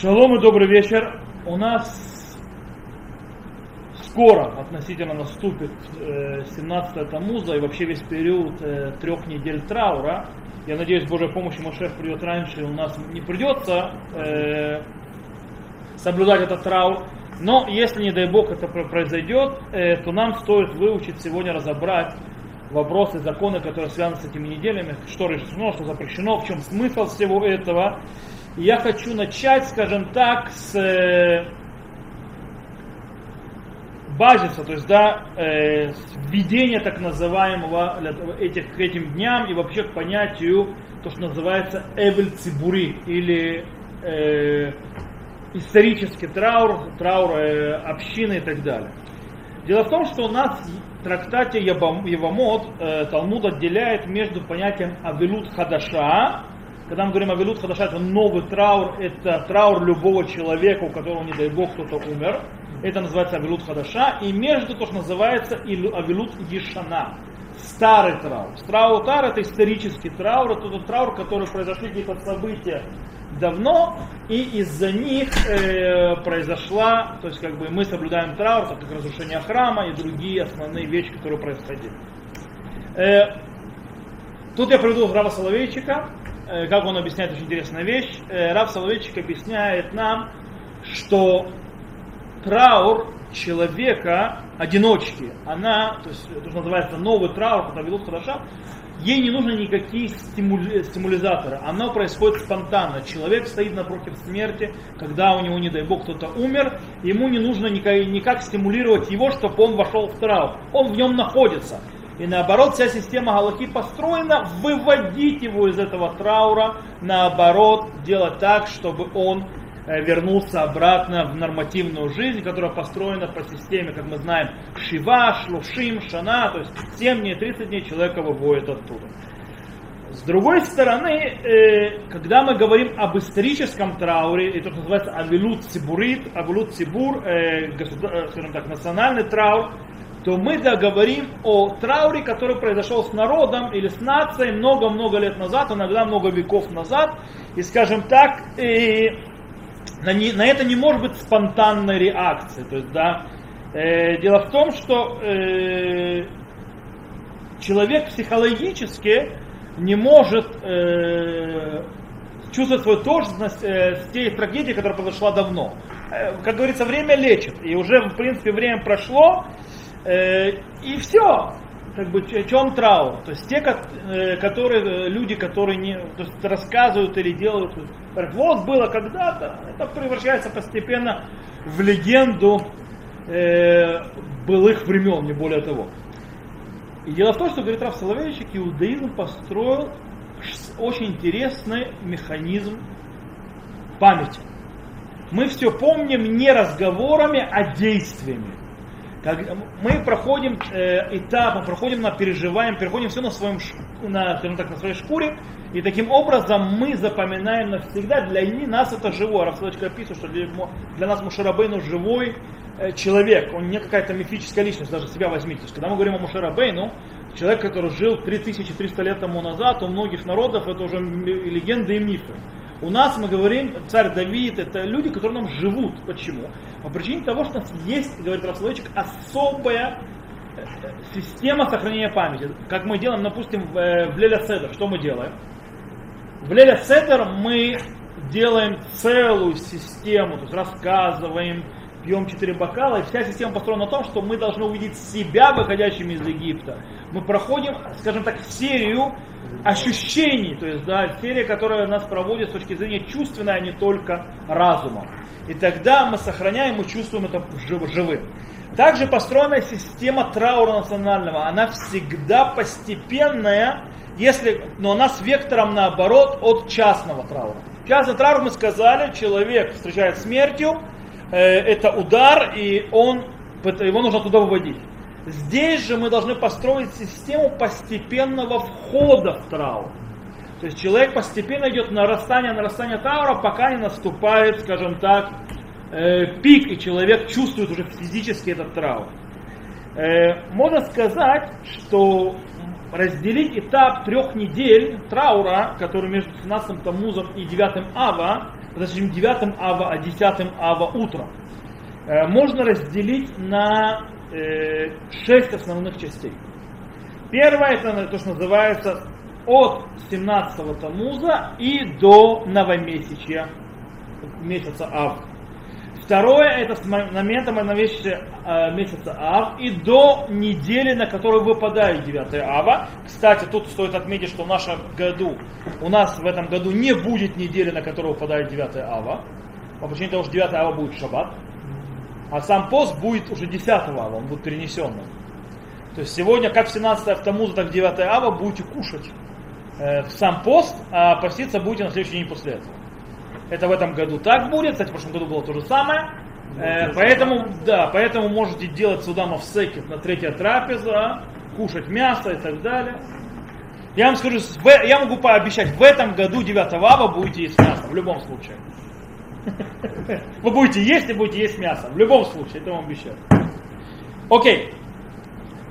Шалом и добрый вечер. У нас скоро относительно наступит 17 Тамуза и вообще весь период э, трех недель траура. Я надеюсь, с Божьей помощью Машех придет раньше, и у нас не придется э, соблюдать этот траур. Но если, не дай Бог, это произойдет, э, то нам стоит выучить сегодня, разобрать вопросы, законы, которые связаны с этими неделями, что разрешено, что запрещено, в чем смысл всего этого. Я хочу начать, скажем так, с э, базиса, то есть да, э, введения так называемого этих, к этим дням и вообще к понятию то, что называется эвель цибури или э, исторический траур, траур э, общины и так далее. Дело в том, что у нас в трактате Явамот э, Талмуд отделяет между понятием Авилут Хадаша, когда мы говорим Авилут Хадаша, это новый траур, это траур любого человека, у которого, не дай бог, кто-то умер. Это называется Авилут Хадаша. И между то, что называется Авилут Ешана. Старый траур. Траур Тар это исторический траур, это тот траур, который произошли какие-то события давно, и из-за них э, произошла, то есть как бы мы соблюдаем траур, так как разрушение храма и другие основные вещи, которые происходили. Э, тут я приведу Рава Соловейчика, как он объясняет очень интересная вещь. Э, Рав Соловейчик объясняет нам, что траур человека, одиночки, она, то есть это называется новый траур, который ведут хорошо, ей не нужны никакие стимули, стимулизаторы. Оно происходит спонтанно. Человек стоит напротив смерти, когда у него, не дай бог, кто-то умер, ему не нужно никак, никак стимулировать его, чтобы он вошел в траур. Он в нем находится. И наоборот, вся система Галахи построена выводить его из этого траура, наоборот, делать так, чтобы он Э, вернулся обратно в нормативную жизнь, которая построена по системе, как мы знаем, Шива, Шлушим, Шана, то есть 7 дней, 30 дней человека выводит оттуда. С другой стороны, э, когда мы говорим об историческом трауре, это называется Авилут Цибурит, Авилут Цибур, э, скажем так, национальный траур, то мы говорим о трауре, который произошел с народом или с нацией много-много лет назад, иногда много веков назад. И, скажем так, на, не, на это не может быть спонтанной реакции. То есть, да, э, дело в том, что э, человек психологически не может э, чувствовать свою тождественность э, с той трагедией, которая произошла давно. Э, как говорится, время лечит. И уже, в принципе, время прошло, и все как бы чем траур. То есть те, э, которые, э, люди, которые не, то есть рассказывают или делают, вот было когда-то, это превращается постепенно в легенду э, былых времен, не более того. И дело в том, что, говорит Раф Соловейчик, иудаизм построил очень интересный механизм памяти. Мы все помним не разговорами, а действиями. Как, мы проходим э, этап, мы проходим на переживаем, переходим все на, своем, на, скажем так, на своей шкуре, и таким образом мы запоминаем навсегда, для нас это живое. Рафсадочка описывает, что для, для нас Мушарабейну живой э, человек, он не какая-то мифическая личность, даже себя возьмите. Когда мы говорим о Мушарабейну, человек, который жил 3300 лет тому назад, у многих народов это уже легенды и мифы. У нас мы говорим, царь Давид, это люди, которые нам живут. Почему? По причине того, что у нас есть, говорит Рафслойчик, особая э, система сохранения памяти. Как мы делаем, допустим, в, э, в Леля Седер. Что мы делаем? В Леля Седер мы делаем целую систему, то есть рассказываем, пьем четыре бокала, и вся система построена на том, что мы должны увидеть себя выходящими из Египта. Мы проходим, скажем так, серию ощущений, то есть да, серия, которая нас проводит с точки зрения чувственной, а не только разума. И тогда мы сохраняем и чувствуем это живым. Также построена система траура национального. Она всегда постепенная, если, но она с вектором наоборот от частного траура. Частный траур, мы сказали, человек встречает смертью, э, это удар, и он, его нужно туда выводить. Здесь же мы должны построить систему постепенного входа в траур. То есть человек постепенно идет нарастание, нарастание траура, пока не наступает, скажем так, э, пик, и человек чувствует уже физически этот траур. Э, можно сказать, что разделить этап трех недель траура, который между 17 Тамузом и 9 Ава, подожди, 9 ава, а 10 ава утром, э, можно разделить на э, 6 основных частей. Первое это то, что называется от 17-го Тамуза и до новомесячья месяца Ав. Второе это с момента новомесячья э, месяца Ав и до недели, на которую выпадает 9 Ава. Кстати, тут стоит отметить, что в нашем году, у нас в этом году не будет недели, на которую выпадает 9 Ава. По причине того, что 9 Ава будет шаббат. А сам пост будет уже 10 Ава, он будет перенесенным. То есть сегодня, как в 17 Тамуза, так в 9 Ава будете кушать э, в сам пост, а поститься будете на следующий день после этого. Это в этом году так будет, кстати, в прошлом году было то же самое. Э, поэтому, да, поэтому можете делать судамов секет на третья трапеза, кушать мясо и так далее. Я вам скажу, я могу пообещать, в этом году 9 ава будете есть мясо, в любом случае. Вы будете есть и будете есть мясо, в любом случае, это вам обещаю. Окей.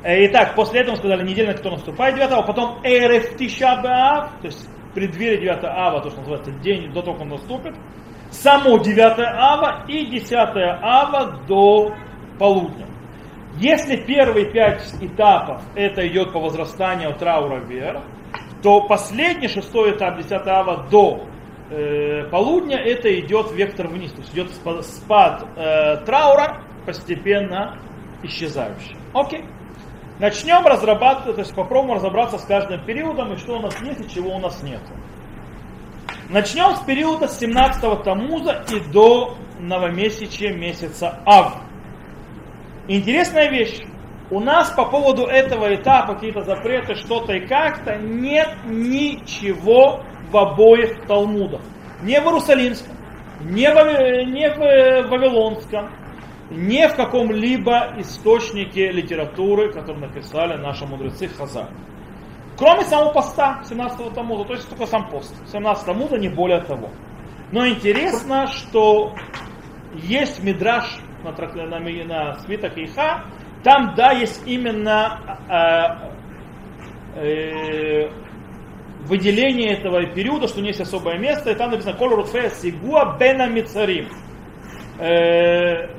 Э, итак, после этого сказали неделя, на которую наступает 9 ава, потом Эреф Тишабаав, то есть преддверие 9 ава, то, что называется день до того, как он наступит, само 9 ава и 10 ава до полудня. Если первые пять этапов это идет по возрастанию траура вверх, то последний шестой этап 10 ава до э, полудня это идет вектор вниз, то есть идет спад, спад э, траура постепенно исчезающий. Окей. Начнем разрабатывать, то есть попробуем разобраться с каждым периодом и что у нас есть и чего у нас нет. Начнем с периода с 17 Тамуза и до новомесячия месяца Ав. Интересная вещь. У нас по поводу этого этапа какие-то запреты, что-то и как-то, нет ничего в обоих Талмудах. Не в Иерусалимском, не в, не в Вавилонском, не в каком-либо источнике литературы, который написали наши мудрецы Хазар. Кроме самого поста 17-го Тамуза, то есть только сам пост. 17 Тамуза, не более того. Но интересно, что есть мидраж на, на, на свиток Иха, там, да, есть именно э, э, выделение этого периода, что у есть особое место, и там написано «Кол рутфея сигуа бена мицарим». Э,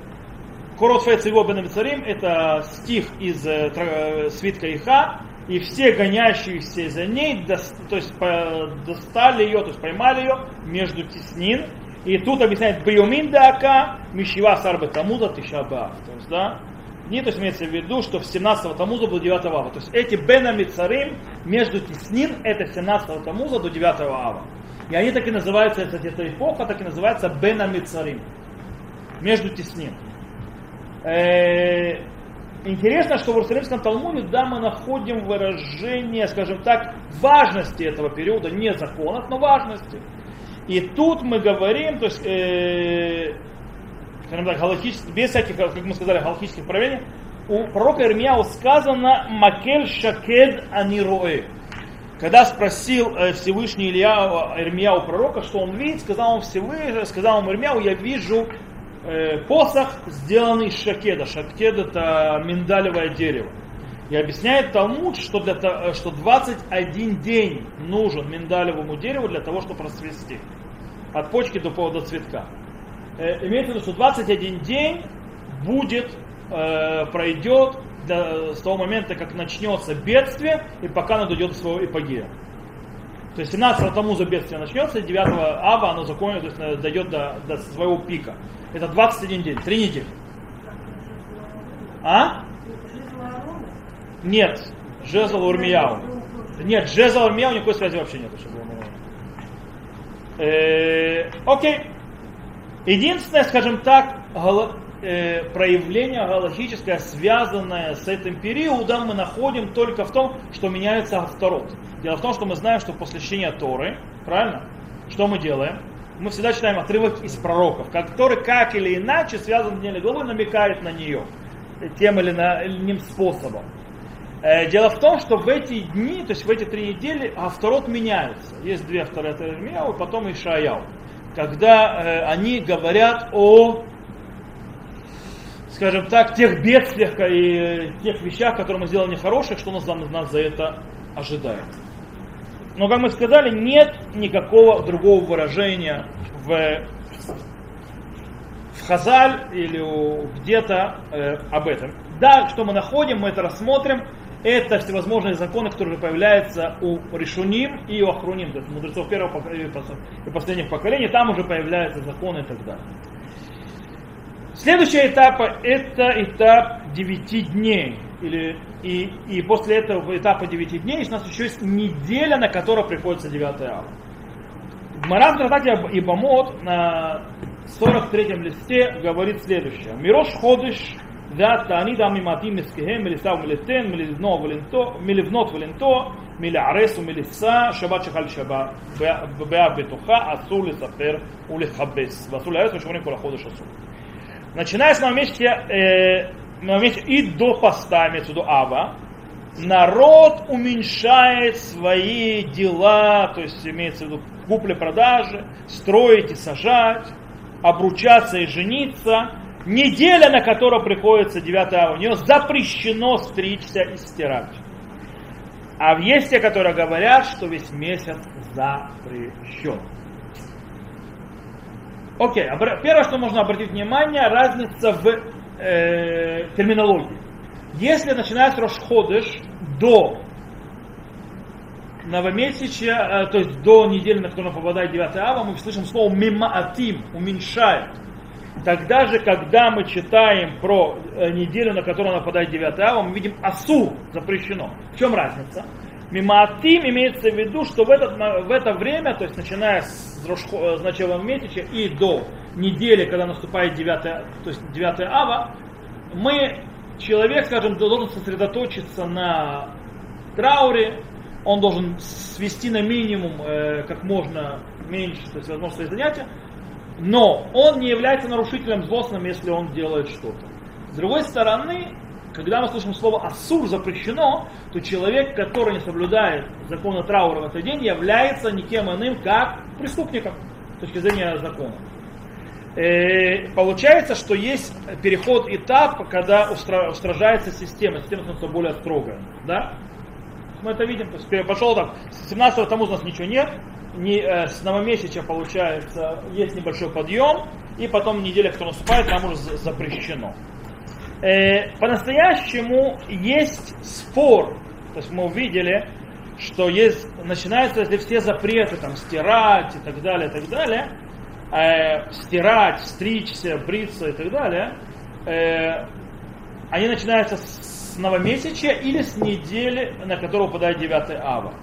Коротфей Циво Бен это стих из э, э, свитка Иха, и все гонящиеся за ней, то есть достали ее, то есть поймали ее между теснин. И тут объясняет Биомин Дака, Мишива Сарбе Тамуза Тишаба. То есть, да, не, то есть имеется в виду, что в 17 Тамуза был 9 ава. То есть эти Бенами Царим между теснин, это 17 Тамуза до 9 ава. И они так и называются, кстати, эта эпоха так и называется Бенами Царим. Между теснин. Э, интересно, что в Иерусалимском Талмуде, да, мы находим выражение, скажем так, важности этого периода, не законов, но важности. И тут мы говорим, то есть, э, скажем так, галактических, без всяких, как мы сказали, галактических проявлений, у пророка Ирмияу сказано «Макель шакед анироэ». Когда спросил э, Всевышний Илья Ирмияу пророка, что он видит, сказал он Всевышний, сказал ему Ирмияу, я вижу э, посох, сделанный из шакеда. Шакед это миндалевое дерево. И объясняет Талмуд, что, для, того, что 21 день нужен миндалевому дереву для того, чтобы расцвести. От почки до повода цветка. Э, имеется в виду, что 21 день будет, э, пройдет до, с того момента, как начнется бедствие, и пока оно дойдет до своего эпогея. То есть 17 Тамуза бедствие начнется, и 9 Ава оно закончится, то есть дойдет до, до своего пика. Это 21 день, 3 недели. А? Нет, Жезл Урмияу. Нет, Жезл Урмияу никакой связи вообще нет. Э, окей. Единственное, скажем так, э, проявление галактическое, связанное с этим периодом, мы находим только в том, что меняется авторот. Дело в том, что мы знаем, что после чтения Торы, правильно, что мы делаем? мы всегда читаем отрывок из пророков, который как или иначе связан с недельной главой, намекает на нее тем или иным способом. Э, дело в том, что в эти дни, то есть в эти три недели, авторот меняются. Есть две авторы, это Ирмияу, потом Ишаяу. Когда э, они говорят о, скажем так, тех бедствиях и тех вещах, которые мы сделали нехороших, что нас, нас за это ожидает. Но, как мы сказали, нет никакого другого выражения в в Хазаль или где-то э, об этом. Да, что мы находим, мы это рассмотрим. Это всевозможные законы, которые появляются у Решуним и у Ахруним, то есть мудрецов первого и последних поколений. Там уже появляются законы и так далее. Следующий этап это этап 9 дней. Или, и, и после этого этапа 9 дней у нас еще есть неделя, на которую приходится 9 ава. В Тратате Ибамот на 43-м листе говорит следующее. Мирош ходыш да תענית הממעטים עסקיהם מליסה ומליתן, מלבנות ולנטוע, מלערס ומליסה, שבת שחל שבת, באה בתוכה, אסור לספר ולכבס, ואסור לערס ושומרים כל החודש אסור. Начиная с месте, э, месте и до поста, имеется в виду Ава, народ уменьшает свои дела, то есть имеется в виду купли-продажи, строить и сажать, обручаться и жениться. Неделя, на которую приходится 9 ава, у нее запрещено стричься и стирать. А есть те, которые говорят, что весь месяц запрещен. Окей, первое, что можно обратить внимание, разница в э, терминологии. Если начинается Рошходыш до новомесяча, э, то есть до недели, на которую попадает 9 ава, мы слышим слово мимаатим, уменьшает. Тогда же, когда мы читаем про э, неделю, на которую нападает 9 ава, мы видим асу, запрещено. В чем разница? Мимаатим имеется в виду, что в, этот, в это время, то есть начиная с, с начала месяца и до недели, когда наступает 9, то есть 9 ава, мы, человек, скажем, должен сосредоточиться на трауре, он должен свести на минимум э, как можно меньше, то есть возможно занятия, но он не является нарушителем злостным, если он делает что-то. С другой стороны, когда мы слышим слово «асур» запрещено, то человек, который не соблюдает закона траура в этот день, является никем иным, как преступником с точки зрения закона. Э, получается, что есть переход этап, когда устражается система, система становится более строгая. Да? Мы это видим. То есть пошел так, с 17 тому у нас ничего нет, не, э, с новомесяча получается есть небольшой подъем, и потом неделя, которая наступает, нам уже запрещено э, по-настоящему есть спор. То есть мы увидели, что есть, начинаются если все запреты, там, стирать и так далее, и так далее, э, стирать, стричься, бриться и так далее, э, они начинаются с новомесячия или с недели, на которую выпадает 9 ава.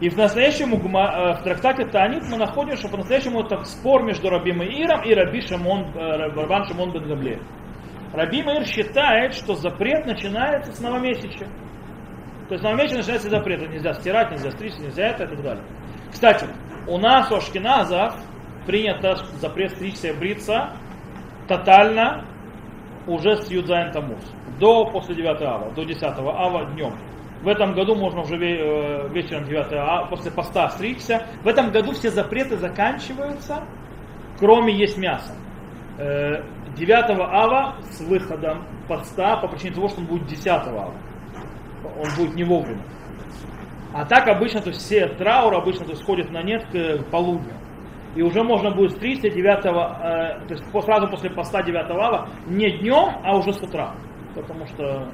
И в настоящем э, в трактате Танит мы находим, что по-настоящему это спор между Раби Маиром и Раби Шамон, э, Рабан Шамон бен Габлеев. Раби Маир считает, что запрет начинается с новомесяча. То есть новомесяча начинается запрет. Нельзя стирать, нельзя стричься, нельзя это и так далее. Кстати, у нас у ашкеназов принято запрет стричься и бриться тотально уже с Юдзайн Тамуз. До после 9 ава, до 10 ава днем. В этом году можно уже э, вечером 9 ава, после поста стричься. В этом году все запреты заканчиваются, кроме есть мясо. Э, 9 ава с выходом поста по причине того, что он будет 10 ава. Он будет не вовремя. А так обычно, то есть все траур обычно то есть, сходят на нет к полудню. И уже можно будет стричься 9, э, то есть сразу после поста 9 ава, не днем, а уже с утра. Потому что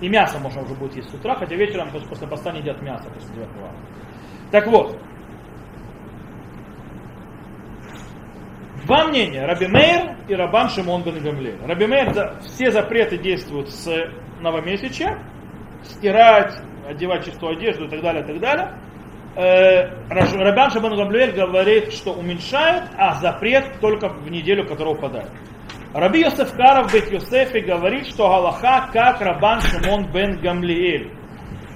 и мясо можно уже будет есть с утра, хотя вечером то есть, после поста не едят мясо после 9 ава. Так вот, Два мнения, Раби Мейр и Рабан Шимон бен Гамле. Раби Мейр, да, все запреты действуют с новомесяча, стирать, одевать чистую одежду и так далее, и так далее. Э, Рабан Шимон Гамле говорит, что уменьшает, а запрет только в неделю, которая упадает. Раби Йосеф Каров Бет Йосефе говорит, что Галаха как Рабан Шимон бен Гамлиэль.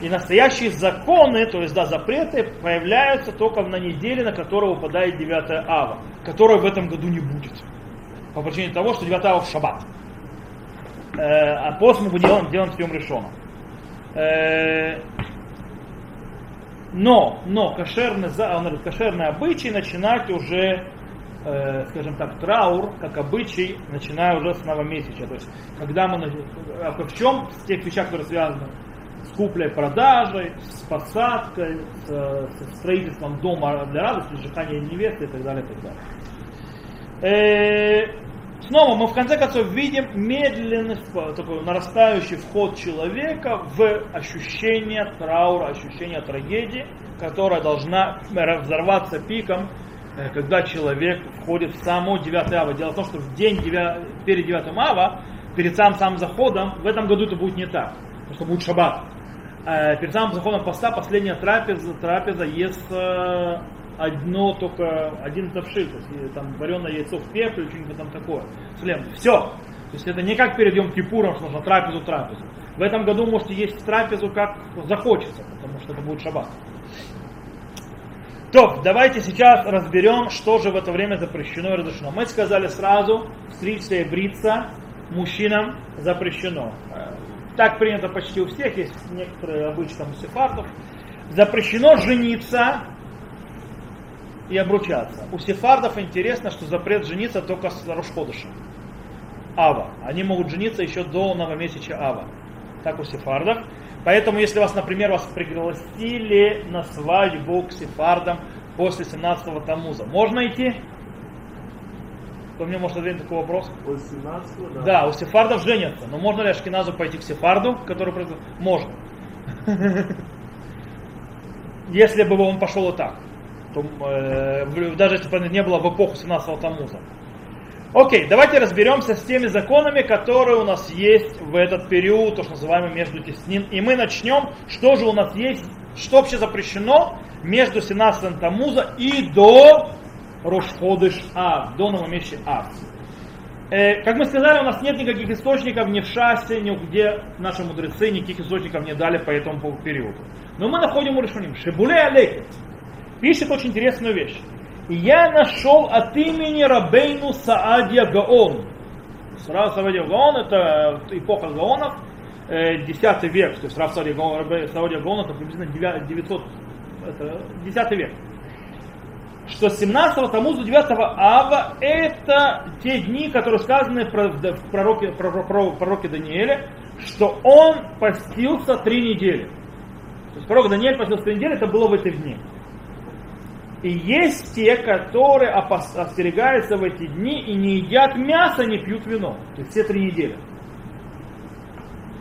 И настоящие законы, то есть да, запреты, появляются только на неделе, на которую выпадает 9 ава, которой в этом году не будет. По причине того, что 9 ава в шаббат. Э, а пост мы делаем, делаем с Йом Решоном. Э, но, но кошерный, он говорит, кошерный обычай начинать уже, э, скажем так, траур, как обычай, начиная уже с новомесяча. То есть, когда мы, а в чем? С тех вещах, которые связаны с куплей-продажей, с посадкой, с, с строительством дома для радости, сжигания невесты и так далее, и так далее. Э, снова мы в конце концов видим медленный, такой нарастающий вход человека в ощущение траура, ощущение трагедии, которая должна взорваться пиком, э, когда человек входит в само 9 ава. Дело в том, что в день 9, перед 9 ава, перед самым самым заходом, в этом году это будет не так, потому что будет шаббат. Э, перед самым заходом поста последняя трапеза, трапеза ест э, одно только, один тавшит, то есть там вареное яйцо в пепле, что-нибудь там такое. Слем. Все. То есть это не как перед Йом Кипуром, что нужно трапезу, трапезу. В этом году можете есть трапезу как захочется, потому что это будет шаббат. То, давайте сейчас разберем, что же в это время запрещено и разрешено. Мы сказали сразу, стричься и бриться мужчинам запрещено. Так принято почти у всех, есть некоторые обычно у сефардов. Запрещено жениться и обручаться. У сефардов интересно, что запрет жениться только с Рошходыша. Ава. Они могут жениться еще до новомесяча Ава. Так у сефардов. Поэтому, если вас, например, вас пригласили на свадьбу к сефардам после 17-го Тамуза, можно идти? Кто мне может ответить такой вопрос? После 17 да. Да, у сефардов женятся. Но можно ли Ашкиназу пойти к сефарду, который Можно. Если бы он пошел и так то, э, даже если бы не было в эпоху 17-го Тамуза. Окей, давайте разберемся с теми законами, которые у нас есть в этот период, то, что называемый между теснин. И мы начнем, что же у нас есть, что вообще запрещено между 17 Тамуза и до Рошходыш А, до новомесяча А. Э, как мы сказали, у нас нет никаких источников ни в Шасе, ни где наши мудрецы никаких источников не дали по этому периоду. Но мы находим у Решуним. Шибуле Алекет пишет очень интересную вещь. Я нашел от имени Рабейну Саадия Гаон. Рав Саадия Гаон это эпоха Гаонов, 10 э, век, то есть Рав Саадия Гаон, Саадия Гаон это приблизительно 900, это 10 век. Что с 17 Тамуза 9 Ава это те дни, которые сказаны в пророке, про, про, про, пророке Данииле, что он постился три недели. То есть пророк Даниэль постился три недели, это было в эти дни. И есть те, которые остерегаются в эти дни и не едят мясо, не пьют вино. То есть все три недели.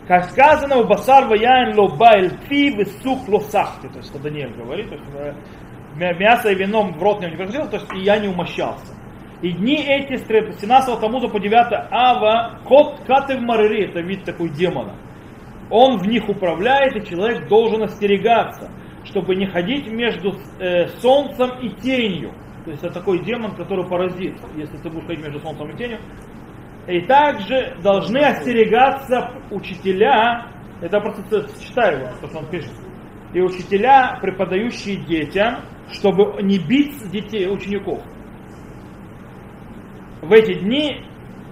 Как сказано, у басар ваян лобайль пи высух лосахти. То есть, что Даниэль говорит, то есть, э, мясо и вино в рот не приходило, то есть и я не умощался. И дни эти с 17 Тамуза по 9 Ава, кот катев марыри, это вид такой демона. Он в них управляет, и человек должен остерегаться чтобы не ходить между э, солнцем и тенью. То есть это такой демон, который паразит, если ты будешь ходить между солнцем и тенью. И также должны остерегаться учителя, это просто читаю, то, что он пишет, и учителя, преподающие детям, чтобы не бить детей, учеников. В эти дни,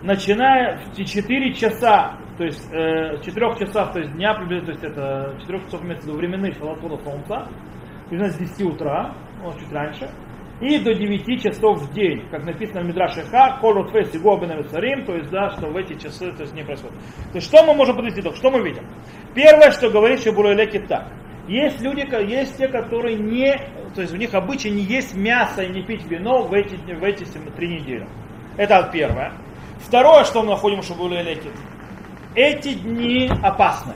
начиная в 4 часа то есть э, 4 часах то есть дня, приблизительно, то есть это 4 часов имеется в виду временных шалатона солнца, примерно с 10 утра, может чуть раньше, и до 9 часов в день, как написано в Мидраше Ха, Колот Фес и Царим, то есть, да, что в эти часы то есть, не происходит. То есть, что мы можем подвести итог, что мы видим? Первое, что говорит Шабуралеки так. Есть люди, есть те, которые не, то есть у них обычай не есть мясо и не пить вино в эти, в эти три недели. Это первое. Второе, что мы находим в Шабуралеки, эти дни опасны.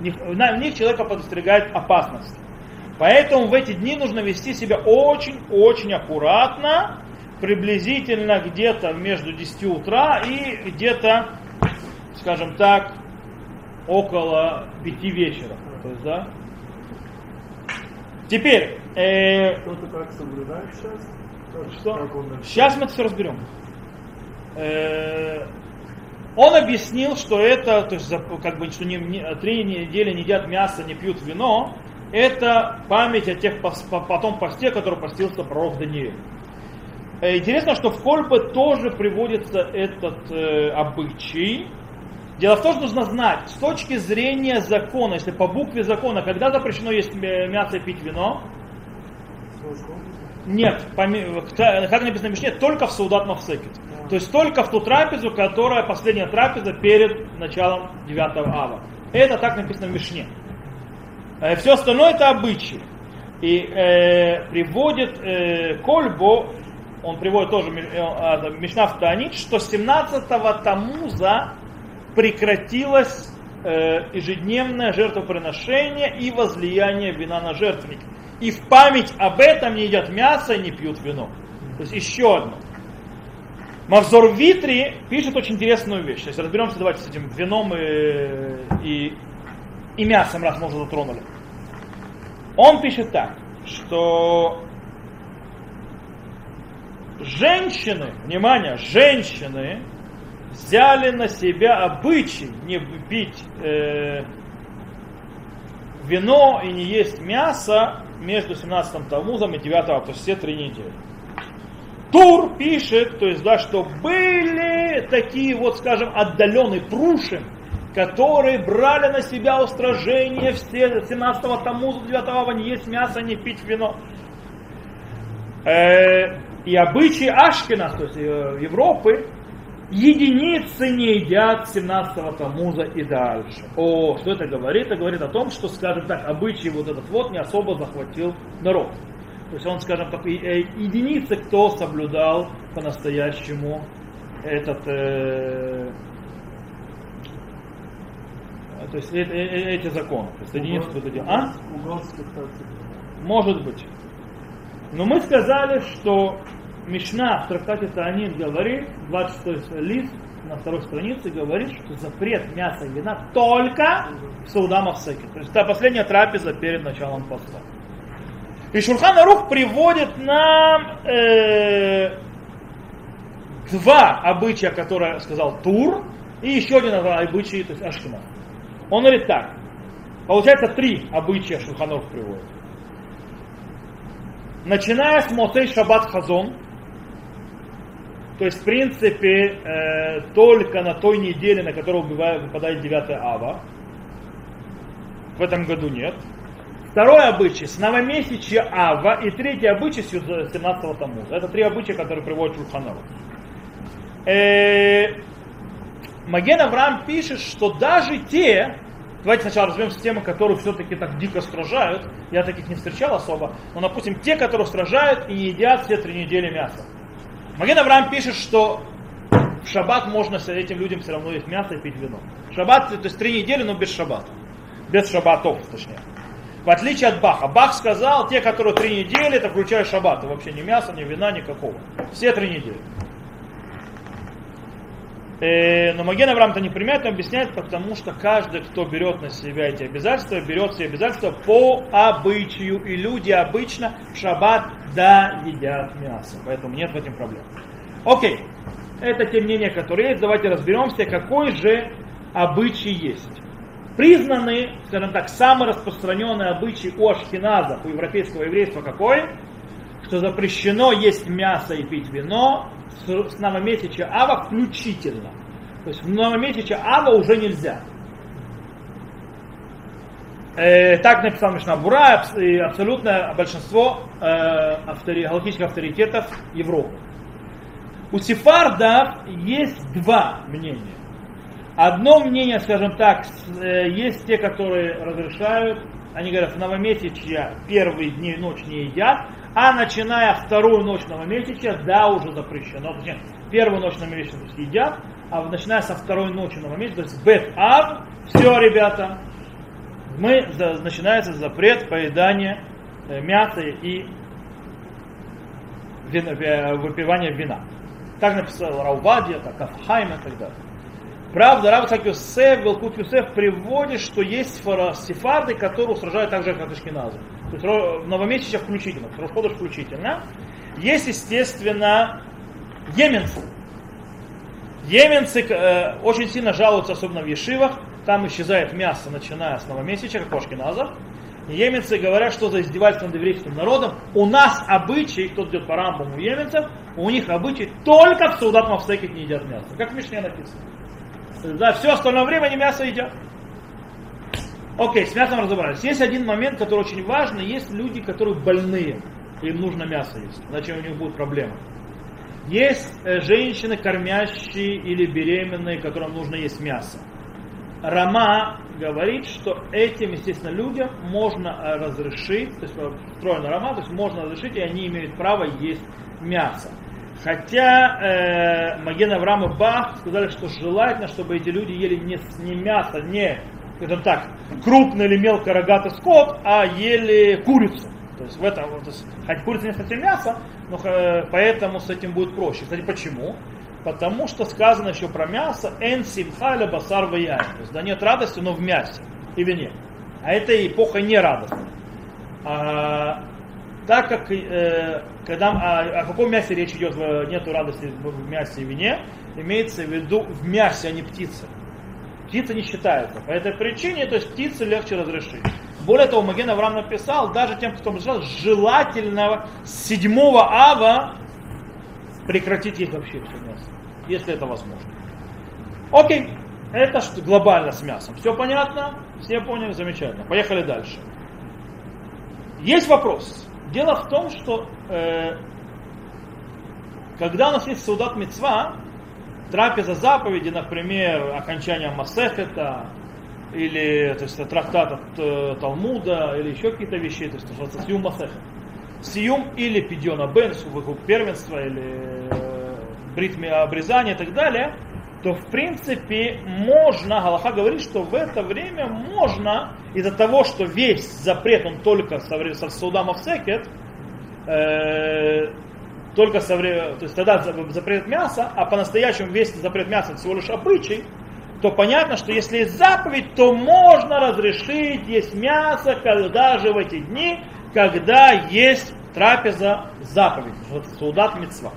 В них человека подстерегает опасность. Поэтому в эти дни нужно вести себя очень-очень аккуратно, приблизительно где-то между 10 утра и где-то, скажем так, около 5 вечера. То есть, да? Теперь... Э, Кто-то как соблюдает сейчас? Что? Сейчас мы это все разберем. Э, он объяснил, что это, то есть, как бы, что не, не, три недели не едят мясо, не пьют вино, это память о тех потом посте, который постился пророк Даниил. Э, интересно, что в Кольбе тоже приводится этот э, обычай. Дело в том, что нужно знать, с точки зрения закона, если по букве закона, когда запрещено есть мясо и пить вино? Нет, как написано в Мишне, только в Саудат Мавсекет. То есть только в ту трапезу, которая последняя трапеза перед началом 9 ава. Это так написано в Мишне. Э, Все остальное это обычаи. И э, приводит э, Кольбо он приводит тоже э, Мишна в Таанит, что 17-го Тамуза прекратилось э, ежедневное жертвоприношение и возлияние вина на жертвенник. И в память об этом не едят мясо и не пьют вино. То есть еще одно. Мавзор Витри пишет очень интересную вещь. Если разберемся, давайте с этим вином и, и, и мясом, раз мы уже затронули. Он пишет так, что женщины, внимание, женщины взяли на себя обычай не пить э, вино и не есть мясо между 17 Талмузом и 9, то есть все три недели. Тур пишет, то есть, да, что были такие вот, скажем, отдаленные пруши, которые брали на себя устражение все 17-го Тамуза, 9 не есть мясо, не пить вино. Э, и обычаи Ашкина, то есть э, Европы, единицы не едят 17-го Тамуза и дальше. О, что это говорит? Это говорит о том, что, скажем так, обычай вот этот вот не особо захватил народ. То есть он, скажем так, э, единицы, кто соблюдал по-настоящему этот, э, то есть э, э, эти законы. То есть единицы, кто это. А? Может быть. Но мы сказали, что Мишна в трактате Таанин говорит, 26 лист на второй странице говорит, что запрет мяса и вина только в Саудамах Секе. То есть это последняя трапеза перед началом поста. И Шурхан Арух приводит нам э, два обычая, которые сказал Тур, и еще один обычай, то есть Ашкина. Он говорит так. Получается три обычая Шурхан Арух приводит. Начиная с Моцей Шаббат Хазон, то есть, в принципе, э, только на той неделе, на которую выпадает 9 ава, в этом году нет. Второй обычай с новомесячья Ава и третий обычай с 17 Тамуза. Это три обычая, которые приводят Шульханару. Э, Маген Авраам пишет, что даже те, давайте сначала разберемся темы, которые все-таки так дико стражают, я таких не встречал особо, но, допустим, те, которые стражают и едят все три недели мясо. Маген Авраам пишет, что в шаббат можно с этим людям все равно есть мясо и пить вино. Шаббат, то есть три недели, но без шаббата. Без шаббатов, точнее. В отличие от Баха. Бах сказал, те, которые три недели, это включая шаббат. Вообще ни мяса, ни вина, никакого. Все три недели. Э, но Маген Авраам это не примет, он объясняет, потому что каждый, кто берет на себя эти обязательства, берет все обязательства по обычаю. И люди обычно в шаббат да едят мясо. Поэтому нет в этом проблем. Окей. Это те мнения, которые есть. Давайте разберемся, какой же обычай есть признаны, скажем так, самый распространенный обычай у ашкеназов, у европейского еврейства какой? Что запрещено есть мясо и пить вино с, с новомесяча Ава включительно. То есть в новомесяча Ава уже нельзя. Э, так написал Мишна Бура и абсолютное большинство э, автори, галактических авторитетов Европы. У сефардов есть два мнения. Одно мнение, скажем так, э, есть те, которые разрешают, они говорят, в новомесячье первые дни и ночь не едят, а начиная вторую ночь новомесячья, да, уже запрещено. Точнее, первую ночь новомесячья едят, а начиная со второй ночи новомесячья, то есть бет ав, все, ребята, мы, начинается запрет поедания э, мяса и э, выпивания вина. Так написал Раувадия, так Афхайм и так далее. Правда, Рав Исаак Юсеф, Белкут Юсеф приводит, что есть сефарды, которые сражают так же, как Ашкиназы. То есть в новомесячье включительно, Рошхода включительно. Есть, естественно, еменцы. Еменцы э, очень сильно жалуются, особенно в Ешивах. Там исчезает мясо, начиная с новомесяча, как Ашкиназов. Еменцы говорят, что за издевательство над еврейским народом. У нас обычай, кто идет по рамбам у еменцев, у них обычай только в Саудат Мавсеке не едят мясо. Как в Мишне написано. Да, все остальное время они мясо едят. Окей, с мясом разобрались. Есть один момент, который очень важный. Есть люди, которые больные, им нужно мясо есть, иначе у них будут проблемы. Есть э, женщины, кормящие или беременные, которым нужно есть мясо. Рама говорит, что этим, естественно, людям можно э, разрешить, то есть встроена Рама, то есть можно разрешить, и они имеют право есть мясо. Хотя э, Маген Авраам и Бах сказали, что желательно, чтобы эти люди ели не, не мясо, не скажем так, крупный или мелко рогатый скот, а ели курицу. То есть в этом, то есть, хоть курица не совсем мясо, но э, поэтому с этим будет проще. Кстати, почему? Потому что сказано еще про мясо «эн симха басар То есть да нет радости, но в мясе и вине. А эта эпоха не радостная. А, так как э, когда, о, о каком мясе речь идет, нету радости в мясе и вине, имеется в виду в мясе, а не птице. Птица не считается. По этой причине, то есть птице легче разрешить. Более того, Маген Авраам написал, даже тем, кто разрешал, желательно с 7 ава прекратить есть вообще все мясо, если это возможно. Окей, это глобально с мясом. Все понятно? Все поняли? Замечательно. Поехали дальше. Есть вопрос. Дело в том, что э, когда у нас есть Саудат Мецва, трапеза заповеди, например, окончание Масехета, или то есть, трактат от э, Талмуда, или еще какие-то вещи, то есть называется Сиум Масехет. Сиум или Пидьона Бен, первенство, или э, бритми обрезания и так далее, то в принципе можно, Галаха говорит, что в это время можно из-за того, что весь запрет, он только со, со Сауда Мавсекет, э, только со времени, то есть тогда запрет мяса, а по-настоящему весь запрет мяса всего лишь обычай, то понятно, что если есть заповедь, то можно разрешить есть мясо, когда же в эти дни, когда есть трапеза заповедь, саудат мецва.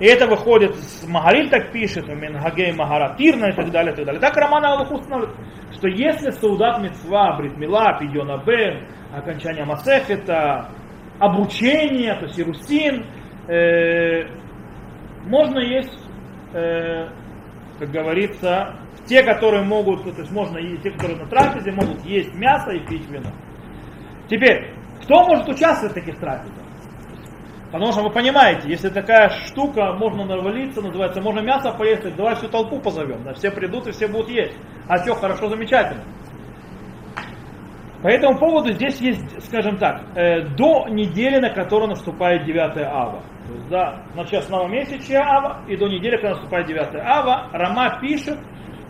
И это выходит, Магариль так пишет, у Мингагей Магаратирна и так далее, и так далее. Так Роман Аллаху устанавливает, что если Саудат Мецва, Бритмила, Пидьона Бен, окончание Масехета, обучение, то есть Ирусин, э, можно есть, э, как говорится, те, которые могут, то есть можно есть, те, которые на трапезе, могут есть мясо и пить вино. Теперь, кто может участвовать в таких трапезах? Потому что вы понимаете, если такая штука, можно навалиться, называется, можно мясо поесть, давай всю толпу позовем, да, все придут и все будут есть. А все хорошо, замечательно. По этому поводу здесь есть, скажем так, э, до недели, на которую наступает 9 ава. То есть, да, начав с новомесячия ава и до недели, когда наступает 9 ава, Рама пишет,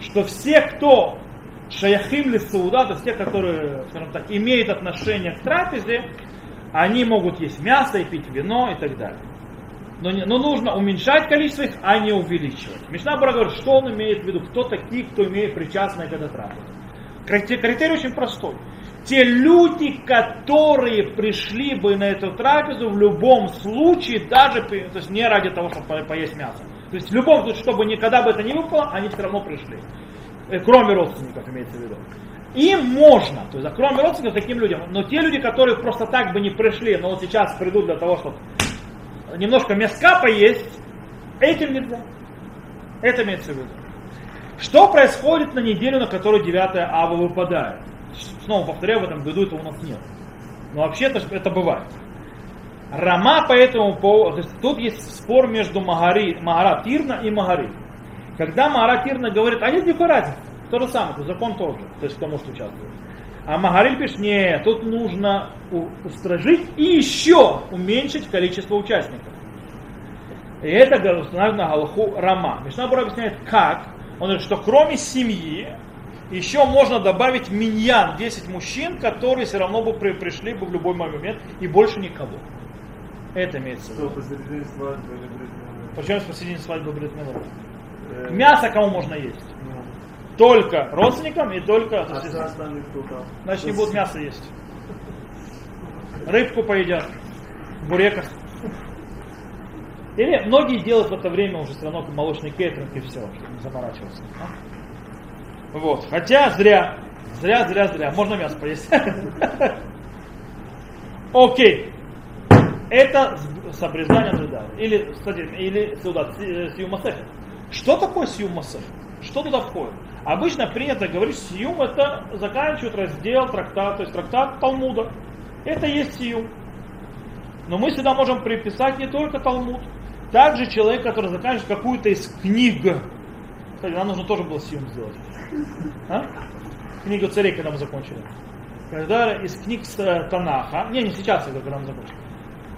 что все, кто шаяхим ли сауда, то есть те, которые, скажем так, имеют отношение к трапезе, они могут есть мясо и пить вино и так далее. Но, не, но нужно уменьшать количество их, а не увеличивать. Мишна Бара говорит, что он имеет в виду, кто такие, кто имеет причастное к этой трапезе. Критерий очень простой. Те люди, которые пришли бы на эту трапезу в любом случае, даже то есть не ради того, чтобы поесть мясо. То есть в любом случае, чтобы никогда бы это не выпало, они все равно пришли. Э, кроме родственников имеется в виду. Им можно, то есть, кроме родственников, таким людям. Но те люди, которые просто так бы не пришли, но вот сейчас придут для того, чтобы немножко мяска поесть, этим нельзя. Это имеется в виду. Что происходит на неделю, на которую 9 ава выпадает? Снова повторяю, в этом году это у нас нет. Но вообще-то это бывает. Рама по этому поводу, тут есть спор между Магари, Магара Тирна и Магари. Когда Магара Тирна говорит, а нет никакой разницы. То же самое, то закон тоже, то есть кто может участвовать. А Магариль пишет, нет, тут нужно устражить и еще уменьшить количество участников. И это устанавливает на Галаху Рама. Мишнабур объясняет, как. Он говорит, что кроме семьи, еще можно добавить миньян, 10 мужчин, которые все равно бы при, пришли бы в любой момент, и больше никого. Это имеется в виду. Почему посередине свадьбы Бритмилов? Мясо кому можно есть? Только родственникам и только... А? Значит, не будут мясо есть. Рыбку поедят, буреков. Или многие делают в это время уже все равно молочный кейтеринг и все, чтобы не заморачиваться. А? Вот. Хотя зря. Зря, зря, зря. Можно мясо поесть. Окей. Это с обрезанием да. Или, кстати, или сюда, сиумасехет. Что такое сиумасехет? Что туда входит? Обычно принято говорить, сиюм это заканчивает раздел трактат, то есть трактат Талмуда. Это есть сиюм. Но мы сюда можем приписать не только Талмуд, также человек, который заканчивает какую-то из книг. Кстати, нам нужно тоже было сиюм сделать. А? Книгу царей, когда мы закончили. когда из книг с Танаха, не, не сейчас, когда мы закончим,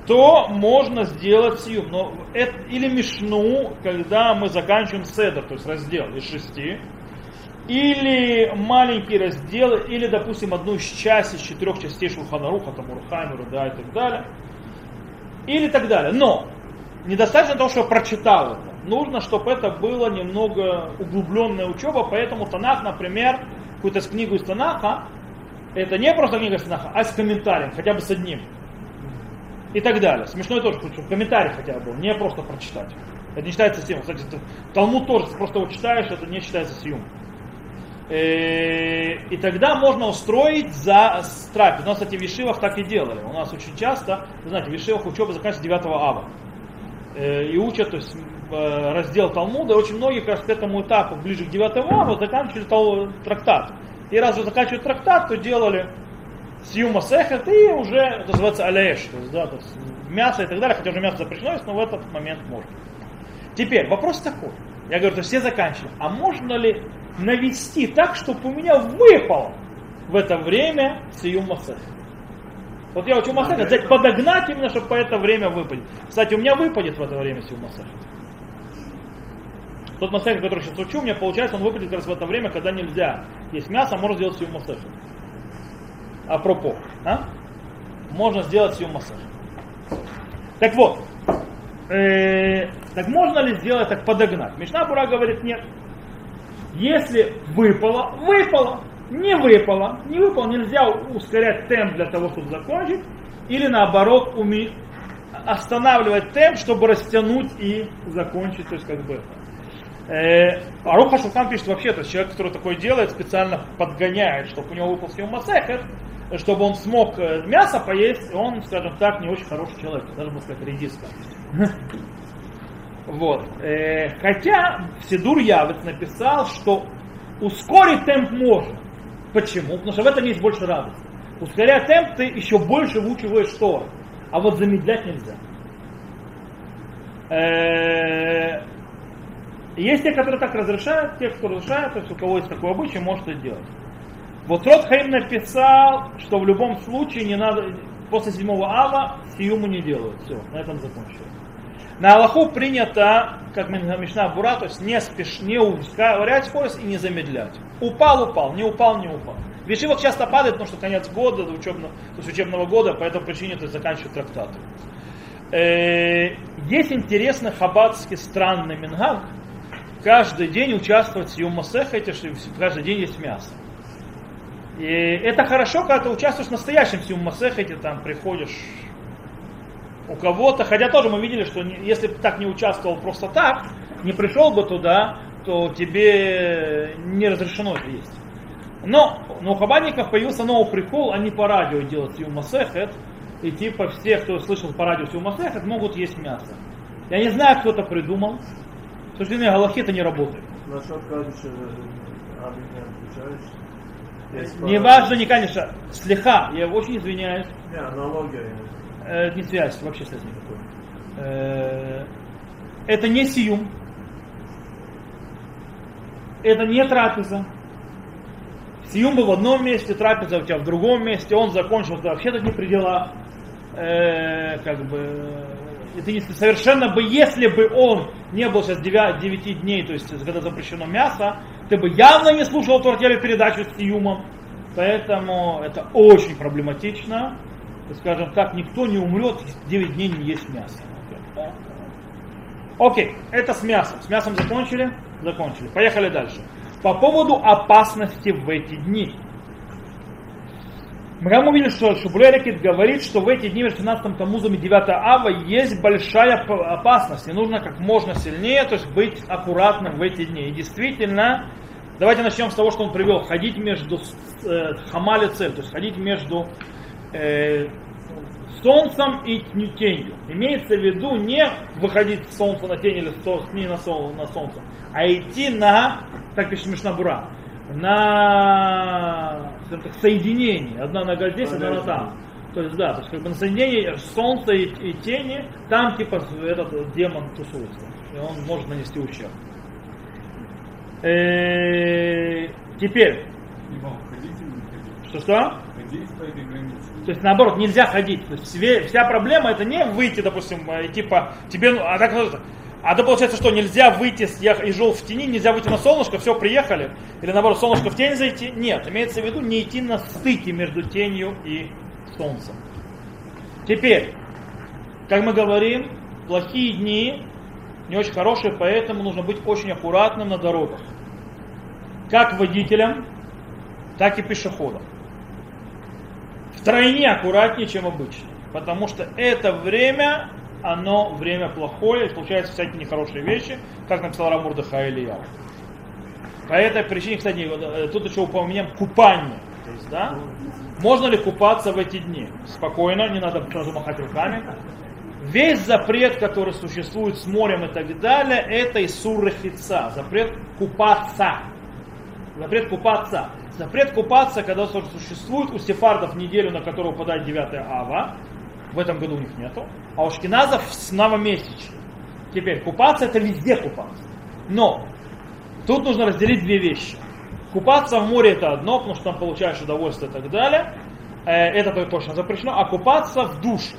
то можно сделать сиюм. Но это, или мишну, когда мы заканчиваем седр, то есть раздел из шести, или маленький раздел, или, допустим, одну из частей, из четырех частей Шулханаруха, там Урхаймера, да, и так далее. Или так далее. Но недостаточно того, что я прочитал это. Нужно, чтобы это было немного углубленная учеба, поэтому Танах, например, какую-то книгу из Танаха, это не просто книга из Танаха, а с комментарием, хотя бы с одним. И так далее. Смешно тоже, чтобы комментарий хотя бы был, не просто прочитать. Это не считается сиюм. Кстати, Талмуд тоже, просто его читаешь, это не считается сиюм. Э, и тогда можно устроить за трапез. У нас, кстати, в Вишивах так и делали. У нас очень часто, вы знаете, в Вишивах учеба заканчивается 9 ава. Э, и учат, то есть э, раздел Талмуда, и очень многие как раз к этому этапу, ближе к 9 ава, заканчивали трактат. И раз вы заканчивали трактат, то делали Сиума Сехет и уже это называется Алеш, то есть, да, то есть мясо и так далее, хотя уже мясо запрещено, но в этот момент можно. Теперь вопрос такой. Я говорю, то все заканчивали. А можно ли навести так, чтобы у меня выпало в это время Сиюм Масех? Вот я учу Масех, взять подогнать именно, чтобы по это время выпадет. Кстати, у меня выпадет в это время Сиюм Масех. Тот Масех, который сейчас учу, у меня получается, он выпадет как раз в это время, когда нельзя есть мясо, а можно сделать Сиюм Масех апропо. А? Можно сделать сию массаж. Так вот, э, так можно ли сделать так подогнать? Мишна Бура говорит нет. Если выпало, выпало. Не выпало, не выпало, нельзя ускорять темп для того, чтобы закончить. Или наоборот, уми... останавливать темп, чтобы растянуть и закончить. То есть как бы Э, Аруха Шулхан пишет вообще, то человек, который такое делает, специально подгоняет, чтобы у него выпал съем масехет, чтобы он смог э, мясо поесть, он, скажем так, не очень хороший человек, даже можно сказать редиска. Вот. Э, хотя Сидур Явец написал, что ускорить темп можно. Почему? Потому что в этом есть больше радости. Ускоряя темп, ты еще больше выучиваешь Тор. А вот замедлять нельзя. Э, есть те, которые так разрешают, те, кто разрешают, то есть у кого есть такой обычай, может это делать. Вот Рот Хаим написал, что в любом случае не надо, после седьмого ава сиюму не делают. Все, на этом закончили. На Аллаху принято, как Мишна Бура, то есть не спеш, не ускорять скорость и не замедлять. Упал, упал, не упал, не упал. Вишивок часто падает, потому что конец года, до учебного, то есть учебного года, по этой причине то есть трактаты. Э, есть интересный хаббатский странный мингаг, каждый день участвовать в что каждый день есть мясо. И это хорошо, когда ты участвуешь в настоящем Сиум Масехете, там приходишь у кого-то, хотя тоже мы видели, что если бы так не участвовал просто так, не пришел бы туда, то тебе не разрешено это есть. Но, у хабадников появился новый прикол, они по радио делают Сиум Масехет, и типа все, кто слышал по радио Сиум Масехет, могут есть мясо. Я не знаю, кто это придумал. К сожалению, Галахи это не работает. Насчет кадыша, отвечаешь? Не важно, не конечно. Слеха, я очень извиняюсь. Не, аналогия. Э, не связь, вообще связи никакой. Э, это не сиюм. Это не трапеза. Сиюм был в одном месте, трапеза у тебя в другом месте, он закончил вообще тут не при делах. Э, как бы, это не, совершенно бы, если бы он не был сейчас 9, 9 дней, то есть когда запрещено мясо, ты бы явно не слушал эту передачу с Юмом. Поэтому это очень проблематично. Скажем так, никто не умрет, 9 дней не есть мясо. Окей, это с мясом. С мясом закончили? Закончили. Поехали дальше. По поводу опасности в эти дни. Мы там увидели, что Шубрерикит говорит, что в эти дни между 15 Тамузом и 9 Ава есть большая опасность. И нужно как можно сильнее, то есть быть аккуратным в эти дни. И действительно, давайте начнем с того, что он привел. Ходить между э, хамали цель, то есть ходить между э, солнцем и тенью. Имеется в виду не выходить с солнца на тень или с тени на, сол, на солнце, а идти на, как пишет Мишнабура, на так, соединение. Одна нога здесь, одна нога там. То есть, да, то есть как бы на соединении солнца и, и тени, там типа этот демон тусуется. И он может нанести ущерб. Э, теперь. Что что? здесь по этой границе. То есть наоборот, нельзя ходить. То есть вся проблема это не выйти, допустим, э, типа тебе, ну, а так а то получается, что нельзя выйти, я и жил в тени, нельзя выйти на солнышко, все, приехали. Или наоборот, солнышко в тень зайти. Нет, имеется в виду не идти на стыке между тенью и солнцем. Теперь, как мы говорим, плохие дни не очень хорошие, поэтому нужно быть очень аккуратным на дорогах. Как водителям, так и пешеходам. Втройне аккуратнее, чем обычно. Потому что это время оно время плохое, и случаются всякие нехорошие вещи, как написал Рамурдаха Илья. По этой причине, кстати, э, тут еще упомянем купание. То есть, да, можно ли купаться в эти дни? Спокойно, не надо сразу махать руками. Весь запрет, который существует с морем и так далее, это Исур Рахица, запрет купаться. Запрет купаться. Запрет купаться, когда существует у сефардов неделю, на которую выпадает 9 ава, в этом году у них нету. А у шкиназов с новомесячный. Теперь, купаться это везде купаться. Но тут нужно разделить две вещи. Купаться в море это одно, потому что там получаешь удовольствие и так далее. Э, это точно запрещено. А купаться в душе.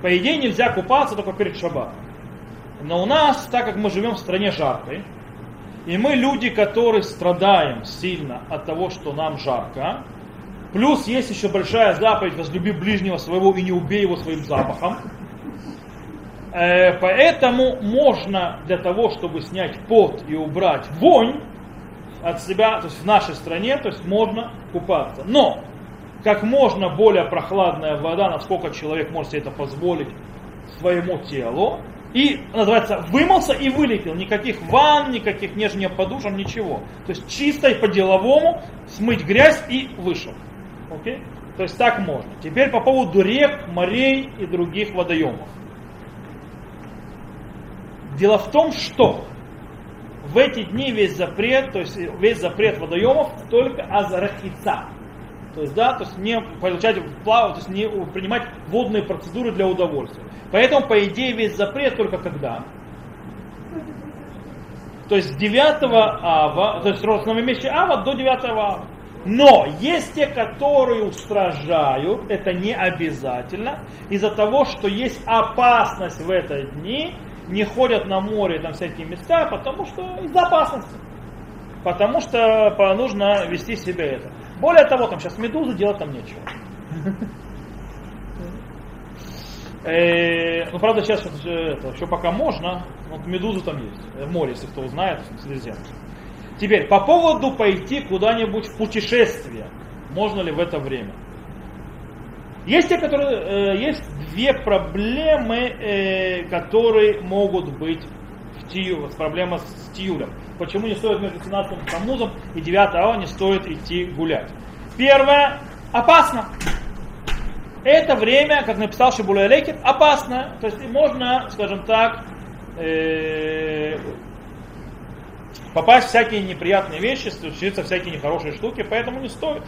По идее нельзя купаться только перед шаббатом. Но у нас, так как мы живем в стране жаркой, и мы люди, которые страдаем сильно от того, что нам жарко, Плюс есть еще большая заповедь «возлюби ближнего своего и не убей его своим запахом». Э, поэтому можно для того, чтобы снять пот и убрать вонь от себя, то есть в нашей стране, то есть можно купаться. Но как можно более прохладная вода, насколько человек может себе это позволить своему телу, и, называется, вымылся и вылетел. Никаких ванн, никаких нежнее подушек, ничего. То есть чисто и по-деловому смыть грязь и вышел. Окей? То есть так можно. Теперь по поводу рек, морей и других водоемов. Дело в том, что в эти дни весь запрет, то есть весь запрет водоемов только азарахица. То есть, да, то есть не получать плавать, то есть не принимать водные процедуры для удовольствия. Поэтому, по идее, весь запрет только когда? То есть 9 ава, то есть с новомесячия ава до 9 ава. Но есть те, которые устражают, это не обязательно, из-за того, что есть опасность в эти дни, не ходят на море там всякие места, потому что из-за опасности. Потому что нужно вести себя это. Более того, там сейчас медузы делать там нечего. Э, ну, правда, сейчас это, еще пока можно, вот медузы там есть, в море, если кто знает, в Средиземном. Теперь, по поводу пойти куда-нибудь в путешествие. Можно ли в это время? Есть те, которые, э, есть две проблемы, э, которые могут быть в тию, проблема с тиюлем. Почему не стоит между 17 Тамузом и 9 ава не стоит идти гулять? Первое, опасно. Это время, как написал Шибуля Лекет, опасно. То есть можно, скажем так, э, попасть в всякие неприятные вещи, случиться всякие нехорошие штуки, поэтому не стоит.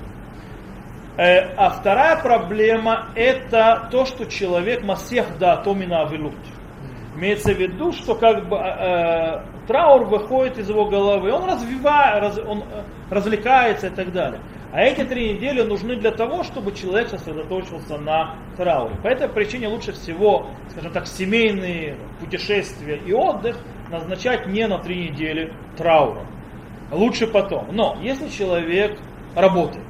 Э, а вторая проблема это то, что человек масех да атомина авилут. Имеется в виду, что как бы э, траур выходит из его головы, он развивает, раз, он э, развлекается и так далее. А эти три недели нужны для того, чтобы человек сосредоточился на трауре. По этой причине лучше всего, скажем так, семейные путешествия и отдых назначать не на три недели траура. Лучше потом. Но если человек работает,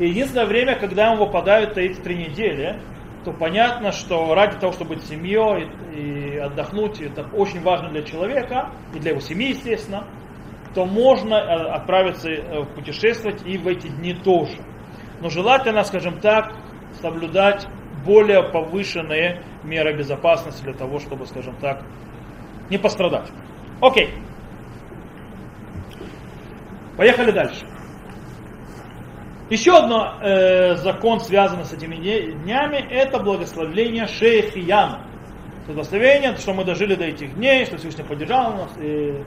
и единственное время, когда ему выпадают эти три недели, то понятно, что ради того, чтобы быть семьей и отдохнуть, это очень важно для человека, и для его семьи, естественно, то можно э, отправиться э, путешествовать и в эти дни тоже. Но желательно, скажем так, соблюдать более повышенные меры безопасности для того, чтобы, скажем так, не пострадать. Окей. Поехали дальше. Еще один э, закон, связанный с этими днями, это благословение Шейхияна. Благословение, что мы дожили до этих дней, что Всевышний поддержал нас, и,